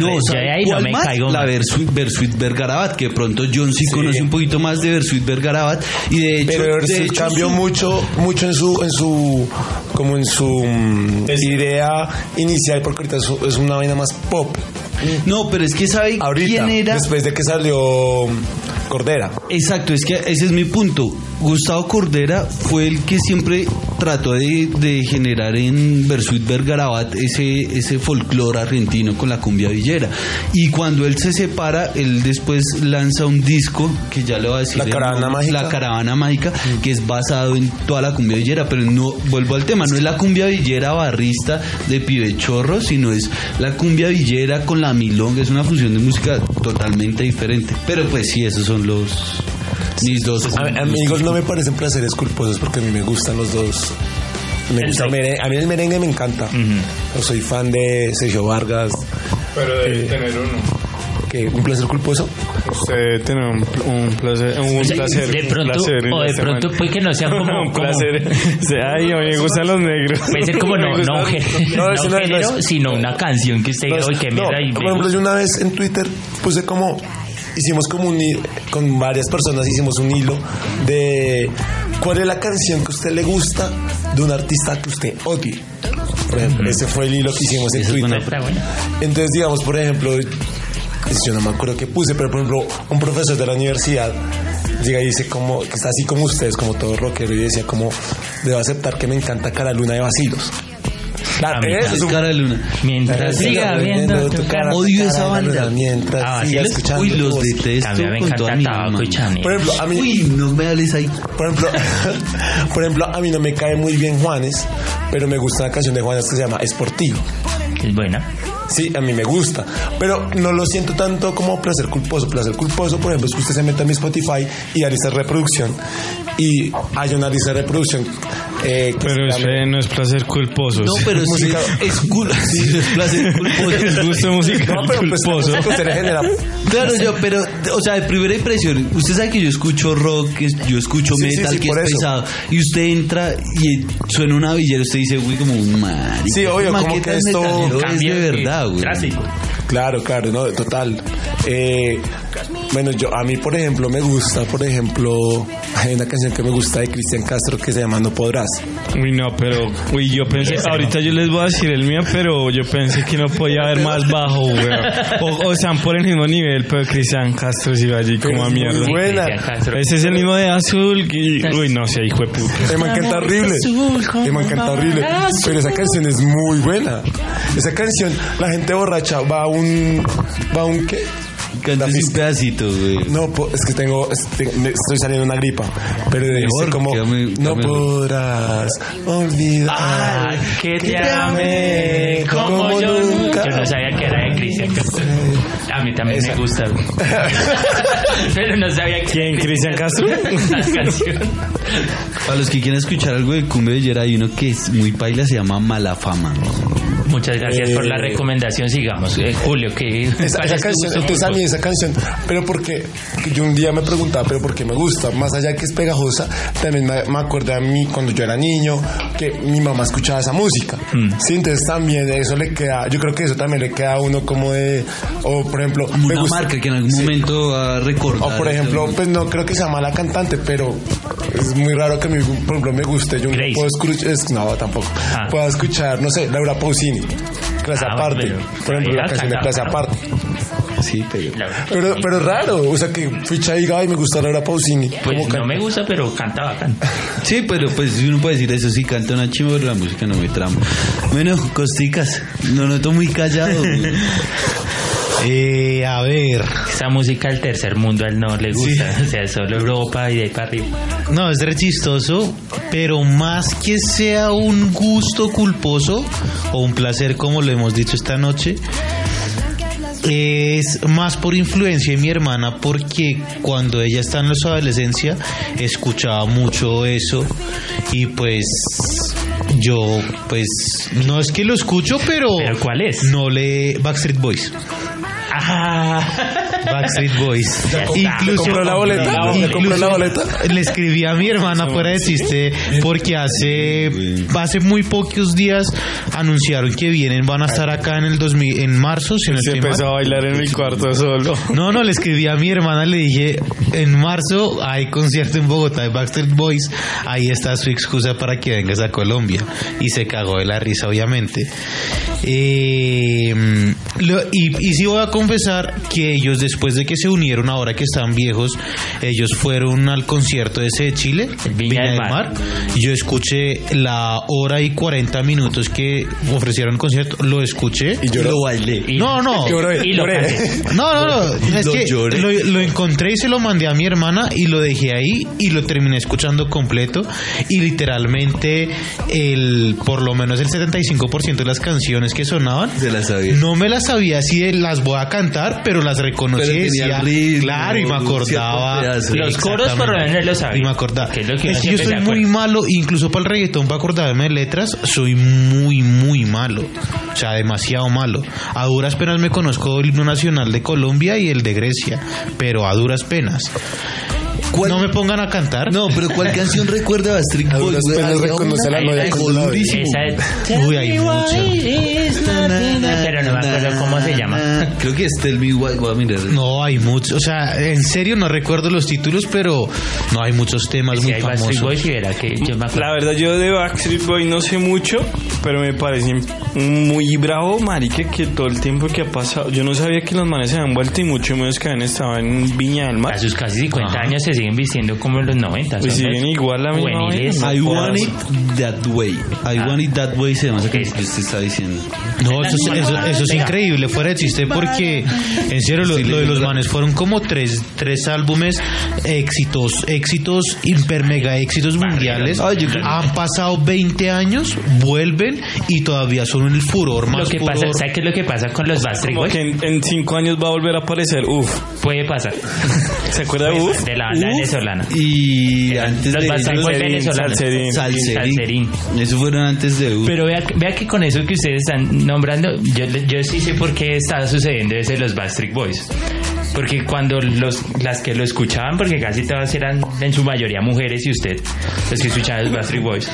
No, yo ¿sabe de ahí no me más? caigo La. Versuit, Versuit Vergarabat, que de pronto John sí, conoce un poquito más de Versuit Vergarabat y de hecho, Pero de hecho, cambió su- mucho, mucho en su, en su, como en su mm, idea inicial, porque ahorita es, una vaina más pop. No, pero es que sabe Ahorita, quién era. después de que salió mm, Cordera. Exacto, es que ese es mi punto. Gustavo Cordera fue el que siempre trató de, de generar en Versuit Vergarabat ese, ese folclore argentino con la cumbia villera. Y cuando él se separa, él después lanza un disco que ya le va a decir La Caravana nombre, Mágica. La Caravana Mágica, que es basado en toda la cumbia villera, pero no, vuelvo al tema, no es la cumbia villera barrista de pibechorro, sino es la cumbia villera con la milonga, es una fusión de música totalmente diferente. Pero pues sí, esos son los mis dos A- amigos, no me parecen placeres culposos porque a mí me gustan los dos. Me gusta el rock. merengue, a mí el merengue me encanta. Yo soy fan de Sergio Vargas. Pero debe tener uno. que ¿Un placer culposo? Usted tiene un, un placer. Un O sea, placer de un pronto, placer o de este pronto puede que no sea como, un como- placer. O sea, Ay, a mí me gustan los negros. puede ser como no, no, un gustan- género, No, no género, sino una canción que usted No, diga, "Uy, qué no, mierda", y por ejemplo, yo una vez en Twitter puse como hicimos como un con varias personas hicimos un hilo de cuál es la canción que a usted le gusta de un artista que usted odie. Por ejemplo, ese fue el hilo que hicimos en Twitter. Entonces, digamos, por ejemplo, yo no me acuerdo qué puse, pero por ejemplo, un profesor de la universidad llega y dice como, que está así como ustedes, como todo rockero, y decía como, debo aceptar que me encanta Cara Luna de Vacilos. Claro, A eso Es un- cara de luna. Mientras siga viendo tu cara. Odio esa banda. Mientras Ah, siga ¿sí los- escuchando Uy, los detesto También me encanta Tabaco alma. y Chanel. Por ejemplo, a mí, Uy, no me hables ahí. por ejemplo, por ejemplo, a mí no me cae muy bien Juanes, pero me gusta una canción de Juanes que se llama Esportivo. Es buena. Sí, a mí me gusta, pero no lo siento tanto como placer culposo. Placer culposo, por ejemplo, es que usted se meta en mi Spotify y a lista de reproducción y hay una lista de reproducción eh, Pero ese no es placer culposo. No, pero sí es, cul- sí, es placer culposo. Es gusto musical No, pero pues culposo. Claro, yo, pero, o sea, de primera impresión, usted sabe que yo escucho rock, que yo escucho Sí, metal, sí, que es eso. pesado, y usted entra y suena una villera, usted dice, güey, como un marica. Sí, obvio, como que ¿qué tan esto es de verdad, güey. Claro, claro, no, total. Eh, bueno, yo a mí, por ejemplo, me gusta, por ejemplo, hay una canción que me gusta de Cristian Castro que se llama No Podrás. Uy, no, pero, uy, yo pensé, ahorita yo les voy a decir el mío, pero yo pensé que no podía haber más bajo, weón. O, o están por el mismo nivel, pero Cristian Castro sí va allí como a es muy mierda. buena. Ese es el mismo de Azul, que, uy, no sé, hijo de puta. Me encanta horrible. Me encanta horrible. Pero esa canción es muy buena. Esa canción, la gente borracha va a un. ¿Va a un qué? Cántese La un pedacito, güey. No, po- es que tengo, me- estoy saliendo una gripa, pero dice Mejor, como no que me- podrás olvidar Ah, que te amé como yo nunca. Yo no sabía que era de Cristian Castro. A mí también Esa. me gusta. Pero no sabía que ¿Quién, Cristian Castro? Para los que quieran escuchar algo de cumbia villera, hay uno que es muy paila, se llama Mala Fama. Muchas gracias por la Eh, recomendación. Sigamos. Eh, Julio, que Esa, esa canción, entonces a mí esa canción, pero porque que yo un día me preguntaba, pero porque me gusta, más allá de que es pegajosa, también me, me acordé a mí cuando yo era niño, que mi mamá escuchaba esa música. Mm. Sí, entonces también eso le queda, yo creo que eso también le queda a uno como de, o por ejemplo, me Una gusta- marca que en algún Sí. momento va. O por ejemplo, pues no creo que sea mala cantante, pero es muy raro que mí, por ejemplo, me guste. Yo no puedo escuchar, es- no, tampoco. Ah. Puedo escuchar, no sé, Laura Pausini, clase Ah, aparte. pero- por ejemplo, la canción de clase aparte. Sí, pero... Pero, pero raro, o sea que fui chaiga y me gusta Laura Pausini. Pues ¿Cómo no me gusta, pero canta bacán. Sí, pero pues uno puede decir eso, sí, canta una chimba, pero la música no me trama. Bueno, Costicas, lo noto muy callado. Eh, a ver. Esa música del tercer mundo a él no le gusta. O sea, solo Europa y de ahí para arriba. No, es re chistoso, pero más que sea un gusto culposo o un placer, como lo hemos dicho esta noche, es más por influencia de mi hermana, porque cuando ella está en su adolescencia escuchaba mucho eso y pues yo, pues no es que lo escucho, pero, ¿Pero cuál es? no le Backstreet Boys. Ah. Backstreet Boys. Incluso ¿Compró la boleta? incluso ¿Compró la boleta? Le escribí a mi hermana fuera de chiste porque hace hace muy pocos días anunciaron que vienen, van a estar acá en el 2000, en marzo, si no Se estoy mal. empezó a bailar en mi cuarto solo. No, no, le escribí a mi hermana, le dije, en marzo hay concierto en Bogotá de Backstreet Boys, ahí está su excusa para que vengas a Colombia. Y se cagó de la risa, obviamente. Eh, lo- y, y sí voy a confesar que ellos, después de que se unieron, ahora que están viejos, ellos fueron al concierto ese de Chile, El Viña del Mar. y Yo escuché la hora y 40 minutos que ofrecieron el concierto, lo escuché. Y yo lo bailé. No, no. Lloré, Y lo. No, no, no. Es Lo que lo, lo encontré y se lo mandé a mi hermana y lo dejé ahí y lo terminé escuchando completo. Y literalmente, el por lo menos el 75% de las canciones que sonaban, Se las sabía. no me las sabía si las voy a cantar, pero las reconocí. Decía, ritmo, claro, y me acordaba. Los coros por lo menos lo sabía. Y me acordaba. Que es lo que Es yo soy muy acuerda. malo, incluso para el reggaetón, para acordarme de letras, soy muy, muy malo. O sea, demasiado malo. A duras penas me conozco el himno nacional de Colombia y el de Grecia, pero a duras penas. ¿Cuál- No me pongan a cantar. No, pero ¿cuál canción recuerda a Backstreet A Boys? duras güey? penas Había reconoce una- la novia. Esa es- Uy, hay muchas. Pero no me acuerdo cómo se llama. Creo que es Tell Me Why. Voy a mirar. No, hay muchos. O sea, en serio no recuerdo los títulos, pero no hay muchos temas Si muy hay famosos. Boys y verá que yo me acuerdo. La verdad, yo de Backstreet Boy no sé mucho, pero me parece muy bravo, marica, que todo el tiempo que ha pasado. Yo no sabía que los manes se habían vuelto y mucho menos que habían estado en Viña del Mar. A sus casi 50 años se siguen vistiendo como en los 90. Pues siguen igual la misma. I want jodas. it that way. I Ah. want it that way se llama esa canción que usted está diciendo. No, eso eso, eso- eso es increíble, fuera de chiste, porque en serio, lo, lo de los manes fueron como tres, tres álbumes éxitos, éxitos, hiper mega éxitos mundiales. Han pasado 20 años, vuelven y todavía son el furor más Lo que furor. pasa, ¿sabes qué es lo que pasa con los Backstreet Boys? que en, en cinco años va a volver a aparecer. Uf. Puede pasar. ¿Se acuerda de Uf? De la banda venezolana. Y antes Los de Salserín. Salserín. Salserín. Eso fueron antes de U. Pero vea, vea que con eso que ustedes están nombrando, yo, yo sí sé por qué está sucediendo ese de los Backstreet Boys. Porque cuando los, las que lo escuchaban, porque casi todas eran en su mayoría mujeres y usted, los que escuchaban los Backstreet Boys,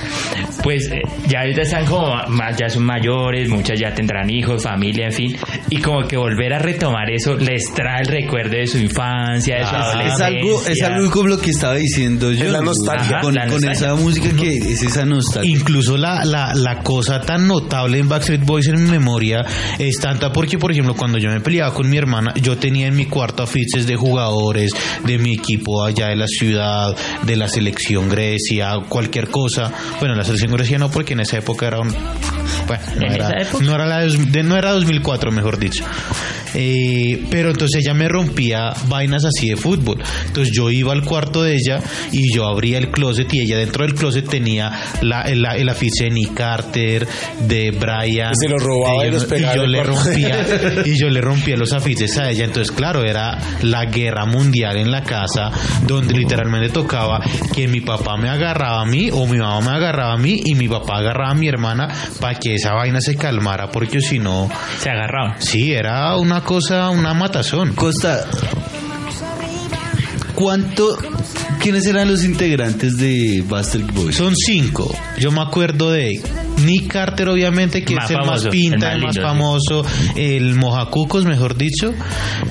pues eh, ya ahorita están como más, ya son mayores, muchas ya tendrán hijos, familia, en fin, y como que volver a retomar eso les trae el recuerdo de su infancia, de su Ah, es adolescencia. algo, es algo como lo que estaba diciendo yo. Es la nostalgia. Con, La con nostalgia. esa música que es esa nostalgia. Incluso la, la, la cosa tan notable en Backstreet Boys en mi memoria es tanta porque, por ejemplo, cuando yo me peleaba con mi hermana, yo tenía en mi cuarto afiches de jugadores de mi equipo allá de la ciudad, de la selección Grecia, cualquier cosa. Bueno, la selección Grecia no, porque en esa época era un... Bueno, no ¿En era, no era, la dos- de- no era 2004, mejor dicho. Eh, pero entonces ella me rompía vainas así de fútbol. Entonces yo iba al cuarto de ella y yo abría el closet y ella dentro del closet tenía la, el, el afiche de Nick Carter, de Brian. Y se los robaba de y los pegaba yo en el le rompía y yo le rompía los afiches a ella. Entonces, claro, era la guerra mundial en la casa donde literalmente tocaba que mi papá me agarraba a mí o mi mamá me agarraba a mí y mi papá agarraba a mi hermana para que esa vaina se calmara porque si no, Se agarraban. sí, era una cosa, una matazón. Costa, ¿cuánto? ¿Quiénes eran los integrantes de Backstreet Boys? Son cinco. Yo me acuerdo de Nick Carter, obviamente, que Más es el famoso, más pinta, el el más más lindo, famoso, el mojacucos, mejor dicho.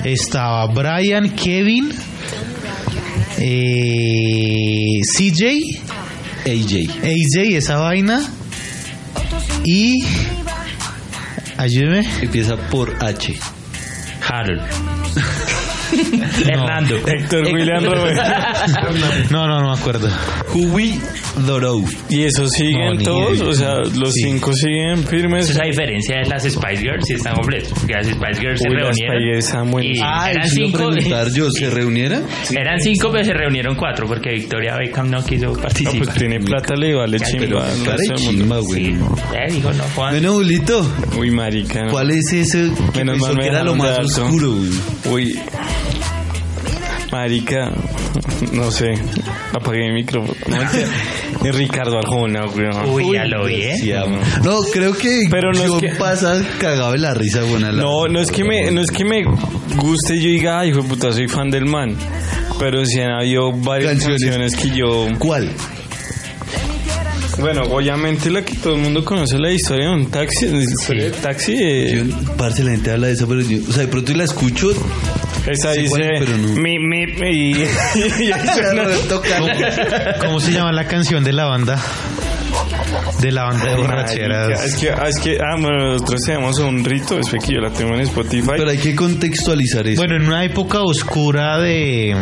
Estaba Brian, Kevin, eh, CJ, AJ. AJ, esa vaina. Y. Ayúdeme. Empieza por H. Harold. Hernando. Héctor William Robert. No, no, no me acuerdo. Huey Dorough. Y eso siguen No, todos, idea. o sea, los Sí. cinco siguen firmes. Esa diferencia de las Spice Girls, si están completos. Porque las Spice Girls se Uy, las reunieron. Y. Ah, eran cinco. preguntar yo, ¿se reunieron? Eran cinco, pero se reunieron cuatro porque Victoria Beckham no quiso No, participar. pues tiene plata, le vale chimba. mundo. chimba, güey. Sí, eh, dijo no, Juan. Bueno, Julito, Uy, marica. no. ¿cuál es ese que Menos mal me era lo más oscuro, güey? Uy. Marica, no sé. Apagué mi micrófono. No. Es Ricardo Arjona, weón. Uy, ya lo vi, ¿eh? Sí. No, creo que Pero no es yo que- pasa cagado de la risa, buena la- No, no es que me, no es que me guste yo diga, ay, hijo de puta, soy fan del man. Pero sí han habido varias Canciones. canciones, que yo. ¿Cuál? Bueno, obviamente la que todo el mundo conoce la historia de un taxi. la historia del taxi. eh, Yo, parce, la gente habla de eso, pero yo, o sea, de pronto la escucho. Esa sí, dice. no. Mi, mi, mi, y, y suena- ¿Cómo, cómo se llama la canción de la banda? De la banda de borracheras. Es que, ah, es que, ah, bueno, nosotros tenemos un rito, es que yo la tengo en Spotify. Pero hay que contextualizar eso. Bueno, en una época oscura de,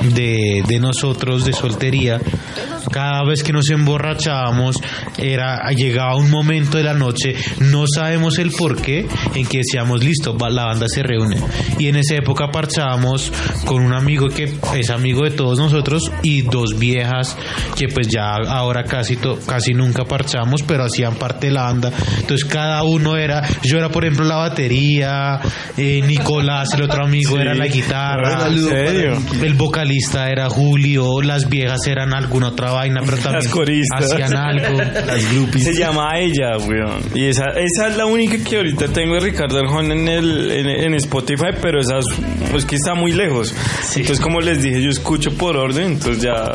de, de nosotros, de soltería, cada vez que nos emborrachábamos, era, llegaba un momento de la noche, no sabemos el por qué, en que decíamos, listo, la banda se reúne. Y en esa época parchábamos con un amigo que es amigo de todos nosotros y dos viejas que pues ya ahora casi, to- casi nunca parchamos, pero hacían parte de la banda. Entonces cada uno era, yo era por ejemplo la batería, eh, Nicolás, el otro amigo era la guitarra. ¿En serio? Vocalista era Julio, las viejas eran alguna otra vaina, pero también Las coristas. hacían algo. las groupies. Se llama ella, weón. Y esa, esa es la única que ahorita tengo de Ricardo Arjona en, el, en, en Spotify, pero esa es, pues que está muy lejos. Entonces, como les dije, yo escucho por orden, entonces ya...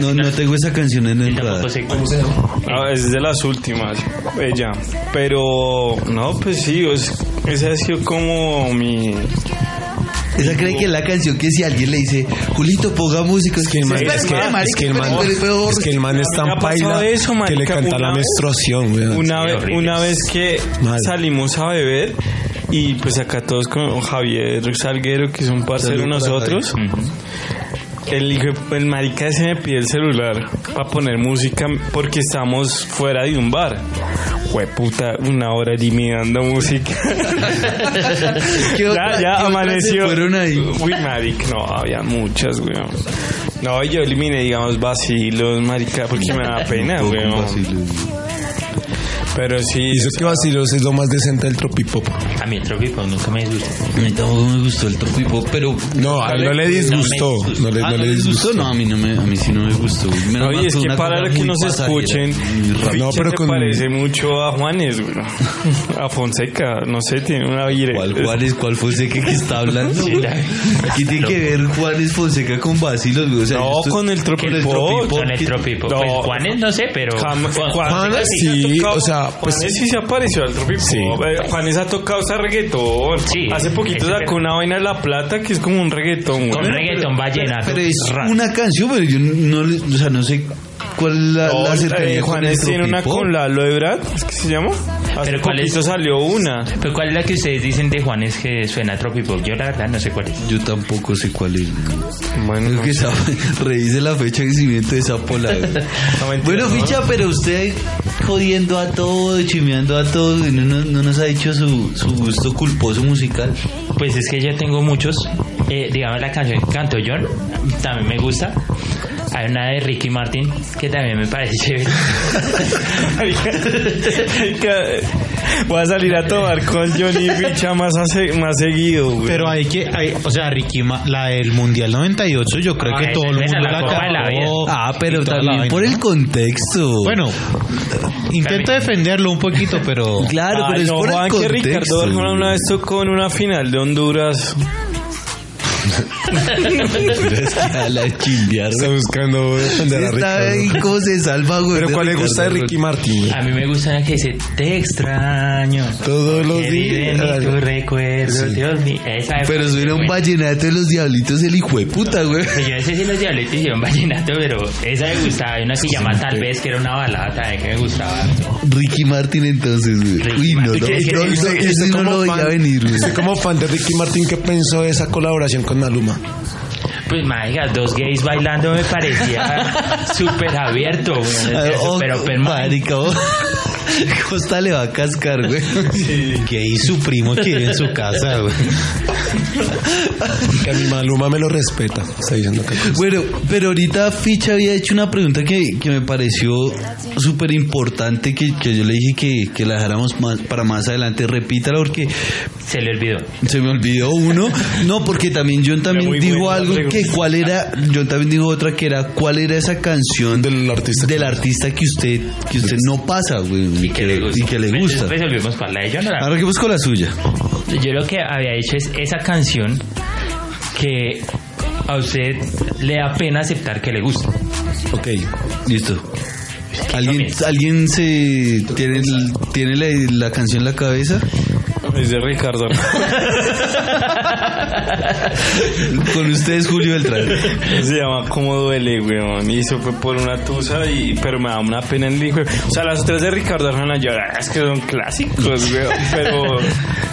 No, no tengo esa canción en el radar. ah, es de las últimas, ella. Pero, no, pues sí, es- esa ha sido como mi... Esa cree que es la canción que si alguien le dice, Julito, ponga música. Es que el man- es que- es que el man- Es que el man es tan paila eso, que le canta una la menstruación, weón. Una, vez, horrible. una vez que Mal. salimos a beber y pues acá todos con Javier Salguero, que es un parcero de nosotros, el, hijo- el marica ese me pide el celular para poner música porque estamos fuera de un bar. Fue puta, una hora eliminando música. ¿Qué otra- ya, qué ya amaneció. se fueron ahí? Uy, marica, no, había muchas, weón. No, yo eliminé, digamos, vacilos, marica, porque me da pena, weón. Pero sí. Y eso que vacilos es lo más decente del tropipop. A mí el tropipop nunca me gustó. A mí tampoco me gustó el tropipop, pero... No, a él no le disgustó. No le, Ah, no le les disgustó. No, a mí, no me, a mí sí no me gustó. Menos y es que para los que nos escuchen. No, pero se con- parece mucho a Juanes, güey. A Fonseca, no sé, tiene una aire. ¿Cuál Juárez? ¿Cuál Fonseca que está hablando? Sí, la- ¿Qué tiene que ver Juárez Fonseca con vacilos? güey? O sea, No, con el tropipop. Con el ¿qué- tropipop. No. Pues Juanes no sé, pero. Juanes sí, o sea, pues- Juanes sí se apareció al tropipop. Sí. Eh, Juanes ha tocado hasta reggaetón. Sí, Hace poquito ese- sacó una vaina de La Plata que es como un reggaetón, Con güey. reggaeton vallenato. Pero es una canción, pero yo no, le- o sea, no sé cuál es la, No, la eh, cercanía con Juanes tiene una con Lalo Ebrard, ¿es que se llama? Pero ¿cuál es? salió una. Pero ¿cuál es la que ustedes dicen de Juanes que suena a tropipop? Yo la verdad no sé cuál es. Yo tampoco sé cuál es. Bueno, Creo que esa- revise la fecha de vencimiento de esa pola. mentira, bueno, ¿no? ficha, pero usted jodiendo a todo, chimeando a todo, y no, nos- no nos ha dicho su, su gusto culposo musical. Pues es que yo tengo muchos. Eh, digamos la canción que canto John, también me gusta. Hay una de Ricky Martin que también me parece chévere. Voy a salir a tomar con Johnny Ficha más, hace- más seguido, güey. Pero hay que, hay, o sea, Ricky, Ma- la del Mundial 98, yo creo Ah, que todo el mundo la cantó. Ah, pero también por el contexto. Bueno, intento defenderlo un poquito, pero... claro, Ay, pero es no, por el Juan, que contexto. Ricardo Arjona una vez tocó en una final de Honduras. Es a la chimbear, Está buscando defender a Está ahí, Ricardo. ¿cómo se salva, güey? Pero ¿cuál le gusta de Ricky Martin? A mí me gusta la que dice Te extraño. Todos los vive días. mí tu recuerdo, Sí. Dios mío. Esa me Pero parece suena un buena. vallenato de los diablitos, el hijo de puta, güey. Pues yo no sé si los diabletes hicieron vallenato, pero esa me gustaba. Hay una que llama Tal vez, que era una balada también que me gustaba. Ricky Martin entonces, güey. Ricky Uy, no, no, Martin. no, ¿Qué- qué- no, qué- no como lo veía fan- venir, güey. usted como fan de Ricky Martin, ¿qué pensó de esa colaboración con Maluma? Pues, marica, dos gays bailando me parecía súper abierto, güey. Pero, oh. Costa le va a cascar, güey. Que ahí su primo quiere en su casa, güey. Que a mi Maluma me lo respeta. Está diciendo que Bueno, pero ahorita Ficha había hecho una pregunta que, que me pareció súper importante, que, que yo le dije que, que la dejáramos más, para más adelante. Repítala porque se le olvidó. se me olvidó uno. No, porque también John también muy dijo algo que cuál era, John también dijo otra que era cuál era esa canción del artista. del artista que usted que usted no pasa, güey, y que, y que le gusta. Después volvimos para la de John. ¿verdad? Arranquemos con la suya. Yo lo que había hecho es esa canción que a usted le da pena aceptar que le gusta. Ok, listo. ¿Alguien. ¿alguien se tiene, tiene la, la canción en la cabeza? Es de Ricardo. Con ustedes, Julio Beltrán. Se llama Cómo duele, weón. Y eso fue por una tusa, y, pero me da una pena el hijo. O sea, las otras de Ricardo Arjona, yo, ah, es que son clásicos, weón. Pero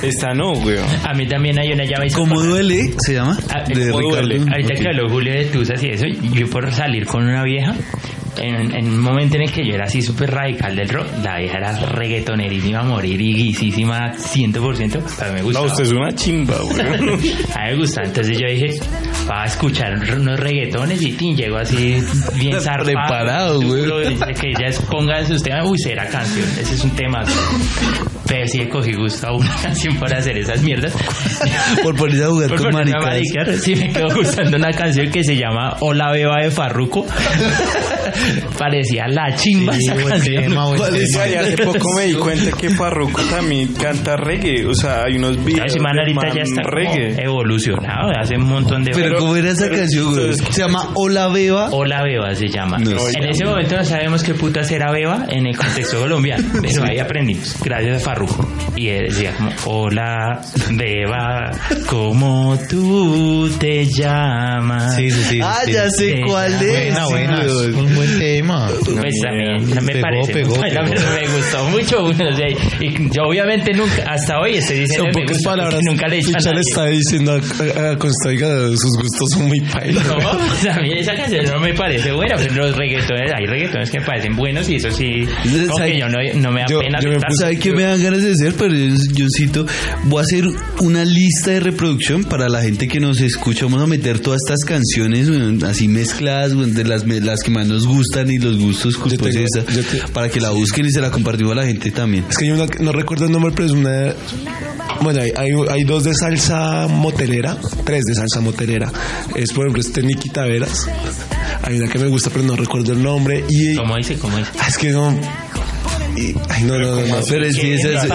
esta no, weón. A mí también hay una llama y ¿Cómo duele? Se llama. Ah, De ¿Cómo Ricardo. duele? Ahorita que habló Julio de Tuzas y eso, yo por salir con una vieja, en, en un momento en el que yo era así súper radical del rock, la vieja era reggaetonerísima a morir y guisísima 100%, pero me No, gustaba. usted es una chimba, weón. A mí me gusta, entonces yo dije, va a escuchar unos reggaetones y tin, llego así bien zarpado. Preparado, güey. dice Que ellas pongan sus temas, uy, será canción, ese es un tema. Pero sí cogí gusto a una canción para hacer esas mierdas. Por ponerse a jugar Por con maricas. maricar, sí me quedó gustando una canción que se llama Hola Beba de Farruco. Parecía la chimba Sí, hace poco me di cuenta que Farruko también canta reggae. O sea, hay unos videos ese man de ahorita man ya está como reggae. evolucionado, hace un montón de... Pero ¿cómo era esa pero- canción, Se llama Hola Beba. Hola Beba se llama. En ese momento no sabemos qué puta era Beba en el contexto colombiano, pero ahí aprendimos, gracias a Farruko. Y él decía como, hola Beba, ¿cómo tú te llamas? Sí, sí, sí. Ah, ya sé cuál es. Buena, buena. güey. Un buen el tema. Pues también me Pegó, parece. pegó, pegó. me gustó mucho. o sea, y yo obviamente nunca, hasta hoy estoy diciendo Son que pocas palabras. nunca le he dicho a le está diciendo a, a Consta, oiga, sus gustos son muy pailas. No, pues a mí esa canción no me parece buena, pero los reggaetones, hay reggaetones que me parecen buenos y eso sí, como ¿Sabe- que yo no, no me da yo- pena yo me. ¿Sabe qué me dan ganas de hacer? Pero yo, yo cito, voy a hacer una lista de reproducción para la gente que nos escucha. Vamos a meter todas estas canciones así mezcladas, de las, las que más nos gustan y los gustos culposos, tengo- esa, te- para que la busquen y se la compartimos a la gente también. Es que yo no, no recuerdo el nombre, pero es una... Bueno, hay, hay, hay dos de salsa motelera, tres de salsa motelera. Es, por ejemplo, este Nicky Taveras. Hay una que me gusta, pero no recuerdo el nombre. Y... ¿Cómo dice? ¿Cómo dice? Ah, es que no... y- ay, no, no, no. no. Pero si ¿Qué esa,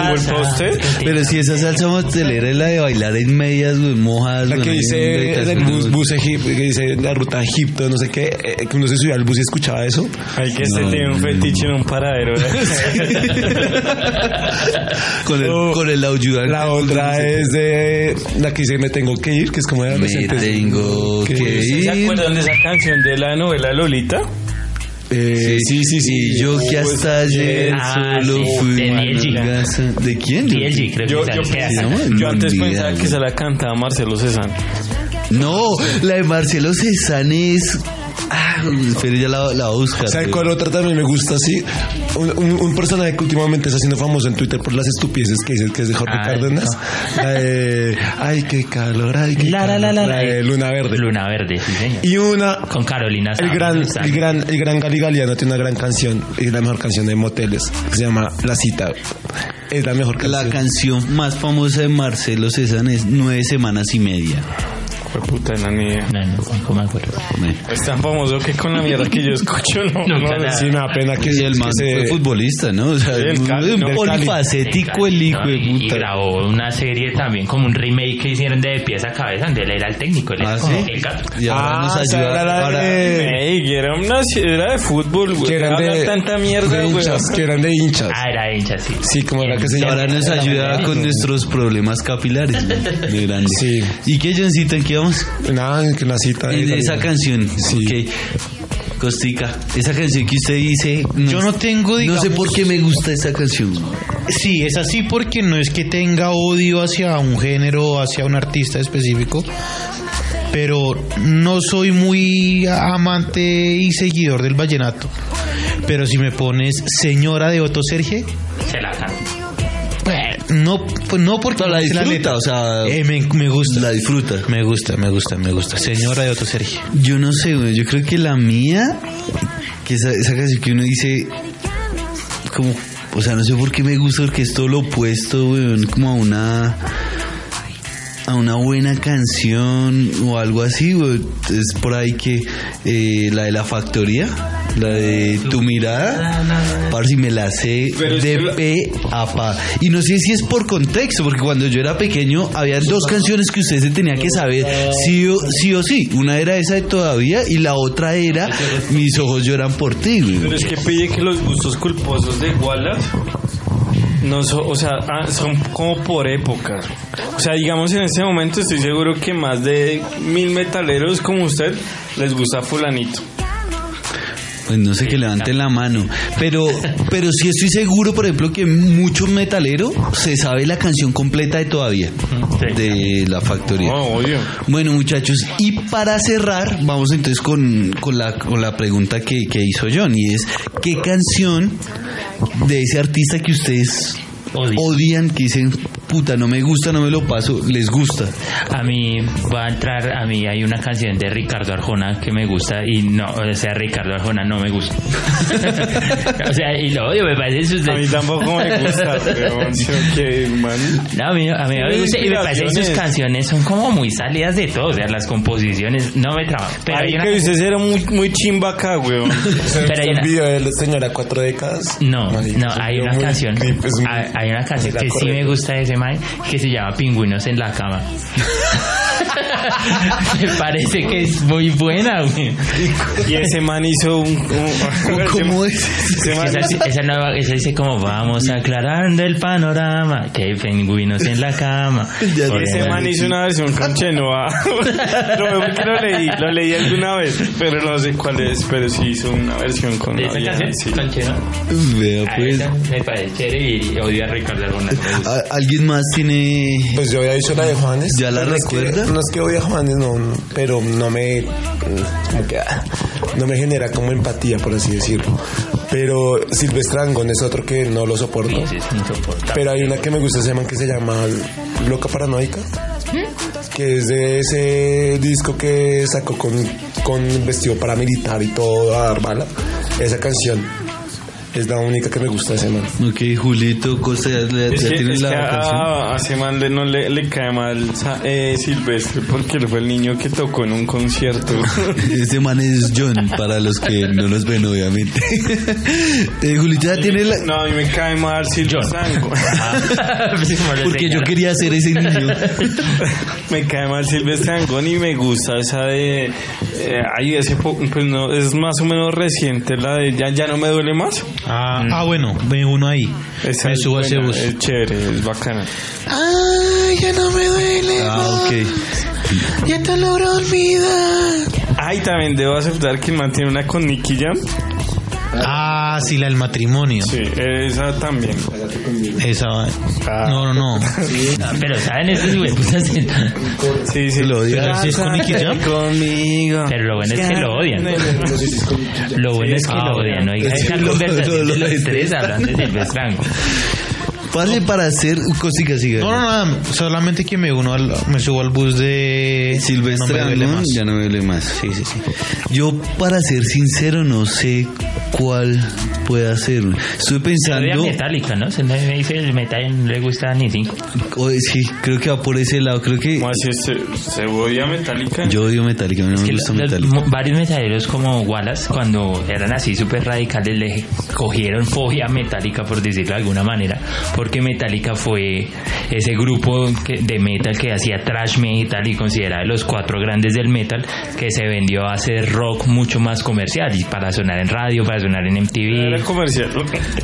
pero si esa salsa motelera es la de bailar en medias, mojadas. La que dice habitaciones, bus, bus que dice la ruta a Egipto, no sé qué, eh, que uno se subía al bus y escuchaba eso. Hay que este No, tiene un no, fetiche en un paradero. con el, Oh, con el ayudante. La otra es de la que dice me tengo que ir, que es como de Me tengo que ¿Ustedes se ir. acuerdan de esa canción de la novela Lolita? Eh, sí, sí, sí. Y yo que hasta ayer Ah, solo sí, fui de a DLG. mi casa. ¿De quién? DLG, creo Yo, que yo, yo antes No, ni pensaba que se la cantaba Marcelo Cezanne. No, la de Marcelo Cezanne es... Ah, pero ya la, la voy a buscar. ¿Sabe pero- cuál otra también me gusta así? Un, un, un personaje que últimamente está siendo famoso en Twitter por las estupideces que dice que es de Jorge Ah, Cárdenas. La de, ay, qué calor, ay, qué La, la, la, calor. la, La de Luna Verde. Luna Verde, sí, señor. Y una, Con Carolina el Sáenz, gran, el gran, el gran Gali Galeano tiene una gran canción, es la mejor canción de moteles, que se llama La Cita. Es la mejor canción. La canción más famosa de Marcelo Cezanne es Nueve Semanas y Media. Fue puta, no, ni idea. No, no, tampoco me acuerdo. Es tan famoso que con la mierda que yo escucho, no. No, nada. Sí, me da pena que, Y el que man se- fue futbolista, ¿no? O sea, Sí, el Cali, un ¿no? Polifacético el hijo No, de y, y puta. grabó una serie también, como un remake que hicieron de pies a cabeza, donde él era el técnico. Él Ah, como ¿sí? el gato. Y ahora Ah, nos ayuda. era la ahora- de- Ey, que era una era de fútbol, güey. que eran de, tanta mierda, de güey. hinchas, que eran de hinchas. Ah, era hincha, sí. Sí, como la que se. Ahora nos ayuda con nuestros problemas capilares. De grande. Sí. ¿Y qué, Johncito? ¿En qué vamos? Nada, que la cita. de En esa canción. Sí. Ok. Costica, esa canción que usted dice. Yo no tengo, No sé digamos- por qué me gusta esa canción. Sí, es así porque no es que tenga odio hacia un género o hacia un artista específico, pero no soy muy amante y seguidor del vallenato. Pero si me pones Señora de Otto Serge, Se la canta. No, pues no porque No, la disfruta, o sea, Eh, me, me gusta. La disfruta. Me gusta, me gusta, me gusta. Señora de Otto Serge. Yo no sé. Yo creo que la mía, que esa, esa canción que uno dice, como, o sea, no sé por qué me gusta, porque es todo lo opuesto, güey, como a una, a una buena canción o algo así, güey. Es por ahí que eh, la de la factoría, la de tu mirada, par si me la sé Pero es de la- pe a pa. Y no sé si es por contexto, porque cuando yo era pequeño había dos canciones que usted se tenía que saber sí o sí. O sí. Una era esa de todavía y la otra era Mis ojos lloran por ti, güey. Pero es que pide que los gustos culposos de Wallace no son, o sea, ah, son como por épocas. O sea, digamos en este momento estoy seguro que más de mil metaleros como usted les gusta fulanito. Pues no sé que levanten la mano. Pero, pero sí estoy seguro, por ejemplo, que mucho metalero se sabe la canción completa de todavía. De la factoría. Obvio. Bueno, muchachos, y para cerrar, vamos entonces con, con, la, con la pregunta que, que hizo John, y es, ¿qué canción de ese artista que ustedes odian, que dicen, puta, no me gusta, no me lo paso, les gusta? A mí va a entrar, a mí hay una canción de Ricardo Arjona que me gusta y no, o sea, Ricardo Arjona no me gusta. o sea, y lo odio, me parece sus... A mí tampoco me gusta, pero man. No, a mí, a mí me gusta y me parece que sus canciones son como muy salidas de todo, o sea, las composiciones no me traban. Pero hay Ay, una que usted era muy, muy chimba acá, weón. Pero hay una- video de la señora cuatro décadas. No, no, hay una canción, hay, hay una canción que sí me gusta de ese que se llama Pingüinos en la cama. Me parece que es muy buena, güey. Y ese man hizo un... un- ¿Cómo es? ese man- Esa, esa nueva, esa dice como vamos aclarando el panorama, que hay pingüinos en la cama. Ya Por Ese man hizo una versión con Chenoa. lo, lo leí, lo leí alguna vez, pero no sé cuál es, pero sí hizo una versión con. Vea Ah, pues. esa me parece chévere y odio a. ¿A- ¿Alguien más tiene Pues yo había dicho la de Juanes. ¿Ya la pero no es que- recuerda? no es que odie Juanes, no, no, pero no me. Como que. no me genera como empatía, por así decirlo. Pero Silvestre Angón es otro que no lo soporto. Sí, sí, es insoportable. Pero hay una que me gusta, se llama que se llama Loca Paranoica. Que es de ese disco que sacó con, con vestido paramilitar y todo a dar bala. Esa canción es la única que me gusta de ese man. Ok, Julito Costa, ya, ya Es que, tiene es la que canción. a, a ese man le, no le, le cae mal eh, Silvestre porque él fue el niño que tocó en un concierto. Ese man es John, para los que no los ven, obviamente. Eh, Julito ya tiene la... No, a mí me cae mal Silvestre Porque yo quería ser ese niño. me cae mal Silvestre Angón y me gusta esa de. Eh, ay, ese po- pues no, es más o menos reciente, la de Ya, ya no me duele más. Ah, ah, bueno, me uno ahí. Esa me es subo a ese bus. Es chévere, es bacana. Ay, ya no me duele. Ah, ok. Ya te logro olvidar. Ay, también debo aceptar que el man tiene una con Nicky Jam. Ah, sí, la del matrimonio. Sí, esa también. Esa. No, no, no. Ah, Pero saben, esos hueputas. Sí, sí. Lo odia. Pero si es con Nicky Jam. Conmigo. Pero lo bueno es que lo odian. Lo bueno es que Ah, lo odian. Oiga, Sí, esa conversación de los tres hablando de Silvestre Parce, para hacer... Cosiga, siga. No, no, nada. Solamente que me uno al, me subo al bus de Silvestre no me más. ya no me duele más. Sí, sí, sí. Yo, para ser sincero, no sé cuál puede ser. Estuve Odia pensando... Metallica, ¿no? Se me dice el metal no le gusta ni cinco. oh, sí, creo que va por ese lado. Creo que... ¿Cómo así se, se odia metálica? Yo odio Metallica, a mí no me gusta mo- varios metaleros como Wallace, cuando eran así súper radicales, le cogieron fobia metálica, por decirlo de alguna manera, porque Metallica fue ese grupo que- de metal que hacía trash metal y consideraba de los cuatro grandes del metal, que se vendió a hacer rock mucho más comercial y para sonar en radio, para sonar en Era MTV. comercial.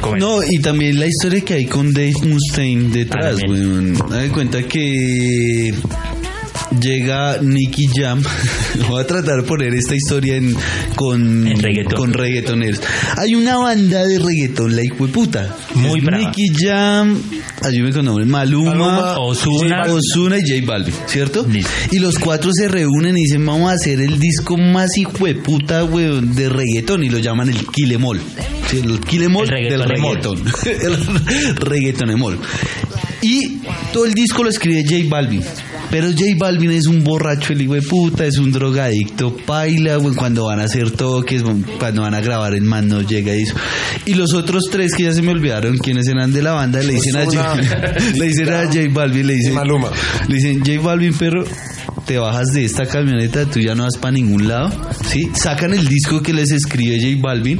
comer- No, y también la historia que hay con Dave Mustaine detrás, weón. Haz de cuenta que llega Nicky Jam. Voy a tratar de poner esta historia en, con, con reggaetoneros. Hay una banda de reggaetón, la hijo de puta. Muy Es brava. Nicky Jam, ayúdame con nombre, Maluma, Maluma, Ozuna. Ozuna y J Balvin, ¿cierto? Listo. Y los cuatro se reúnen y dicen, vamos a hacer el disco más hijo de puta, weón, de reggaetón. Y lo llaman el Kilemol. Sí, el Kilemol El del reggaetón. el reggaetonemol. Y todo el disco lo escribe J Balvin. Pero J Balvin es un borracho, el hijo de puta, es un drogadicto, paila, güey, cuando van a hacer toques, cuando van a grabar, el man no llega y eso. Y los otros tres que ya se me olvidaron quiénes eran de la banda, le dicen a J, le dicen a J Balvin, le dicen, Maluma. le dicen, J Balvin, perro, te bajas de esta camioneta, tú ya no vas para ningún lado, ¿sí? Sacan el disco que les escribe J Balvin,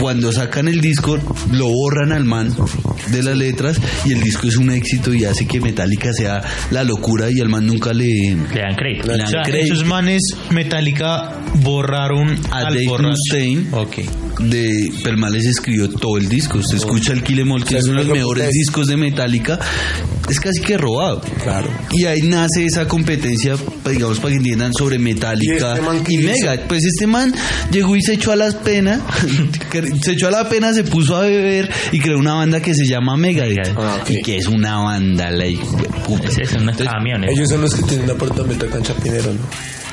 cuando sacan el disco lo borran al man de las letras y el disco es un éxito y hace que Metallica sea la locura y al man nunca le Le dan crédito. Le O dan sea, crédito. esos manes Metallica borraron a al Dave. Mustaine Ok. De pero el man les escribió todo el disco usted escucha el Kill Em All, que O sea, es uno de es los mejores discos de Metallica es casi que robado Claro. y ahí nace esa competencia pues, digamos para que entiendan sobre Metallica ¿Y este y hizo? Mega pues este man llegó y se echó a las penas se echó a la pena se puso a beber y creó una banda que se llama Megadeth Ah, ok. y que es una banda la es unos Entonces. Ellos son los que tienen un apartamento acá en Chapinero, ¿no?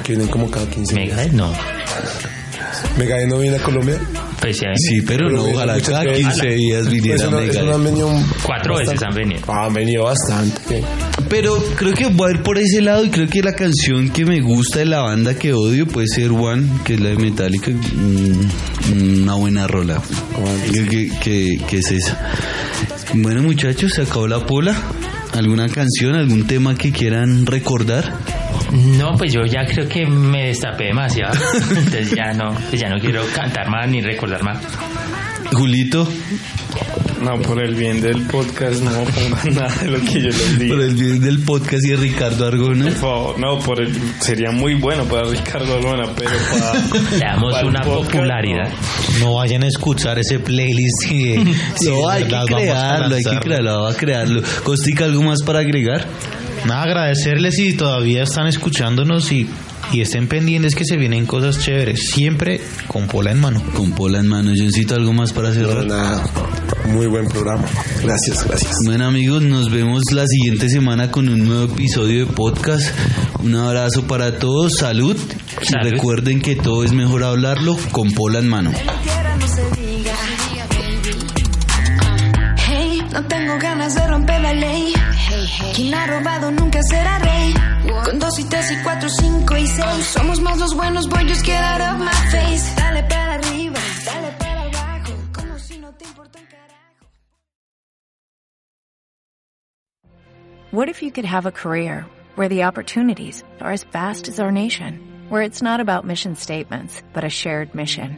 Que vienen como cada 15 días. Megadeth no. Megadeth no viene a Colombia. Pues ya Sí, pero no, vienen ojalá cada veces. 15 días viniera Eso no, eso no han venido cuatro bastante. veces han venido. Ah, han venido bastante. Pero creo que voy a ir por ese lado y creo que la canción que me gusta de la banda que odio puede ser One, que es la de Metallica. mm, Una buena rola. Creo que, que- que es esa. Bueno, muchachos, se acabó la pola. ¿Alguna canción, algún tema que quieran recordar? No, pues yo ya creo que me destapé demasiado. Entonces ya no, pues ya no quiero cantar más ni recordar más. Julito, No, por el bien del podcast no pongan nada de lo que yo les digo. Por el bien del podcast y de Ricardo Argona. Por favor, no, por el, sería muy bueno para Ricardo Lona, pero para... Le damos para una podcast, popularidad. No vayan a escuchar ese playlist. y- si No, hay que crearlo, hay que crearlo, va a crearlo. Costica, ¿algo más para agregar? Nada, agradecerles si todavía están escuchándonos y, y estén pendientes que se vienen cosas chéveres. Siempre con pola en mano. Con Pola en mano, Johncito, ¿algo más para No, cerrar? nada, muy buen programa. Gracias, gracias. Bueno amigos, nos vemos la siguiente semana con un nuevo episodio de podcast. Un abrazo para todos, salud. Y Salud. recuerden que todo es mejor hablarlo con Pola en mano. No se diga. Hey, no tengo ganas de romper la ley. Quien ha robado nunca será rey. Con dos y tres y cuatro, cinco y seis. Somos más los buenos, boy, just get out of my face. Dale para arriba, dale para abajo. Como si no te importa un carajo. What if you could have a career where the opportunities are as vast as our nation, where it's not about mission statements, but a shared mission?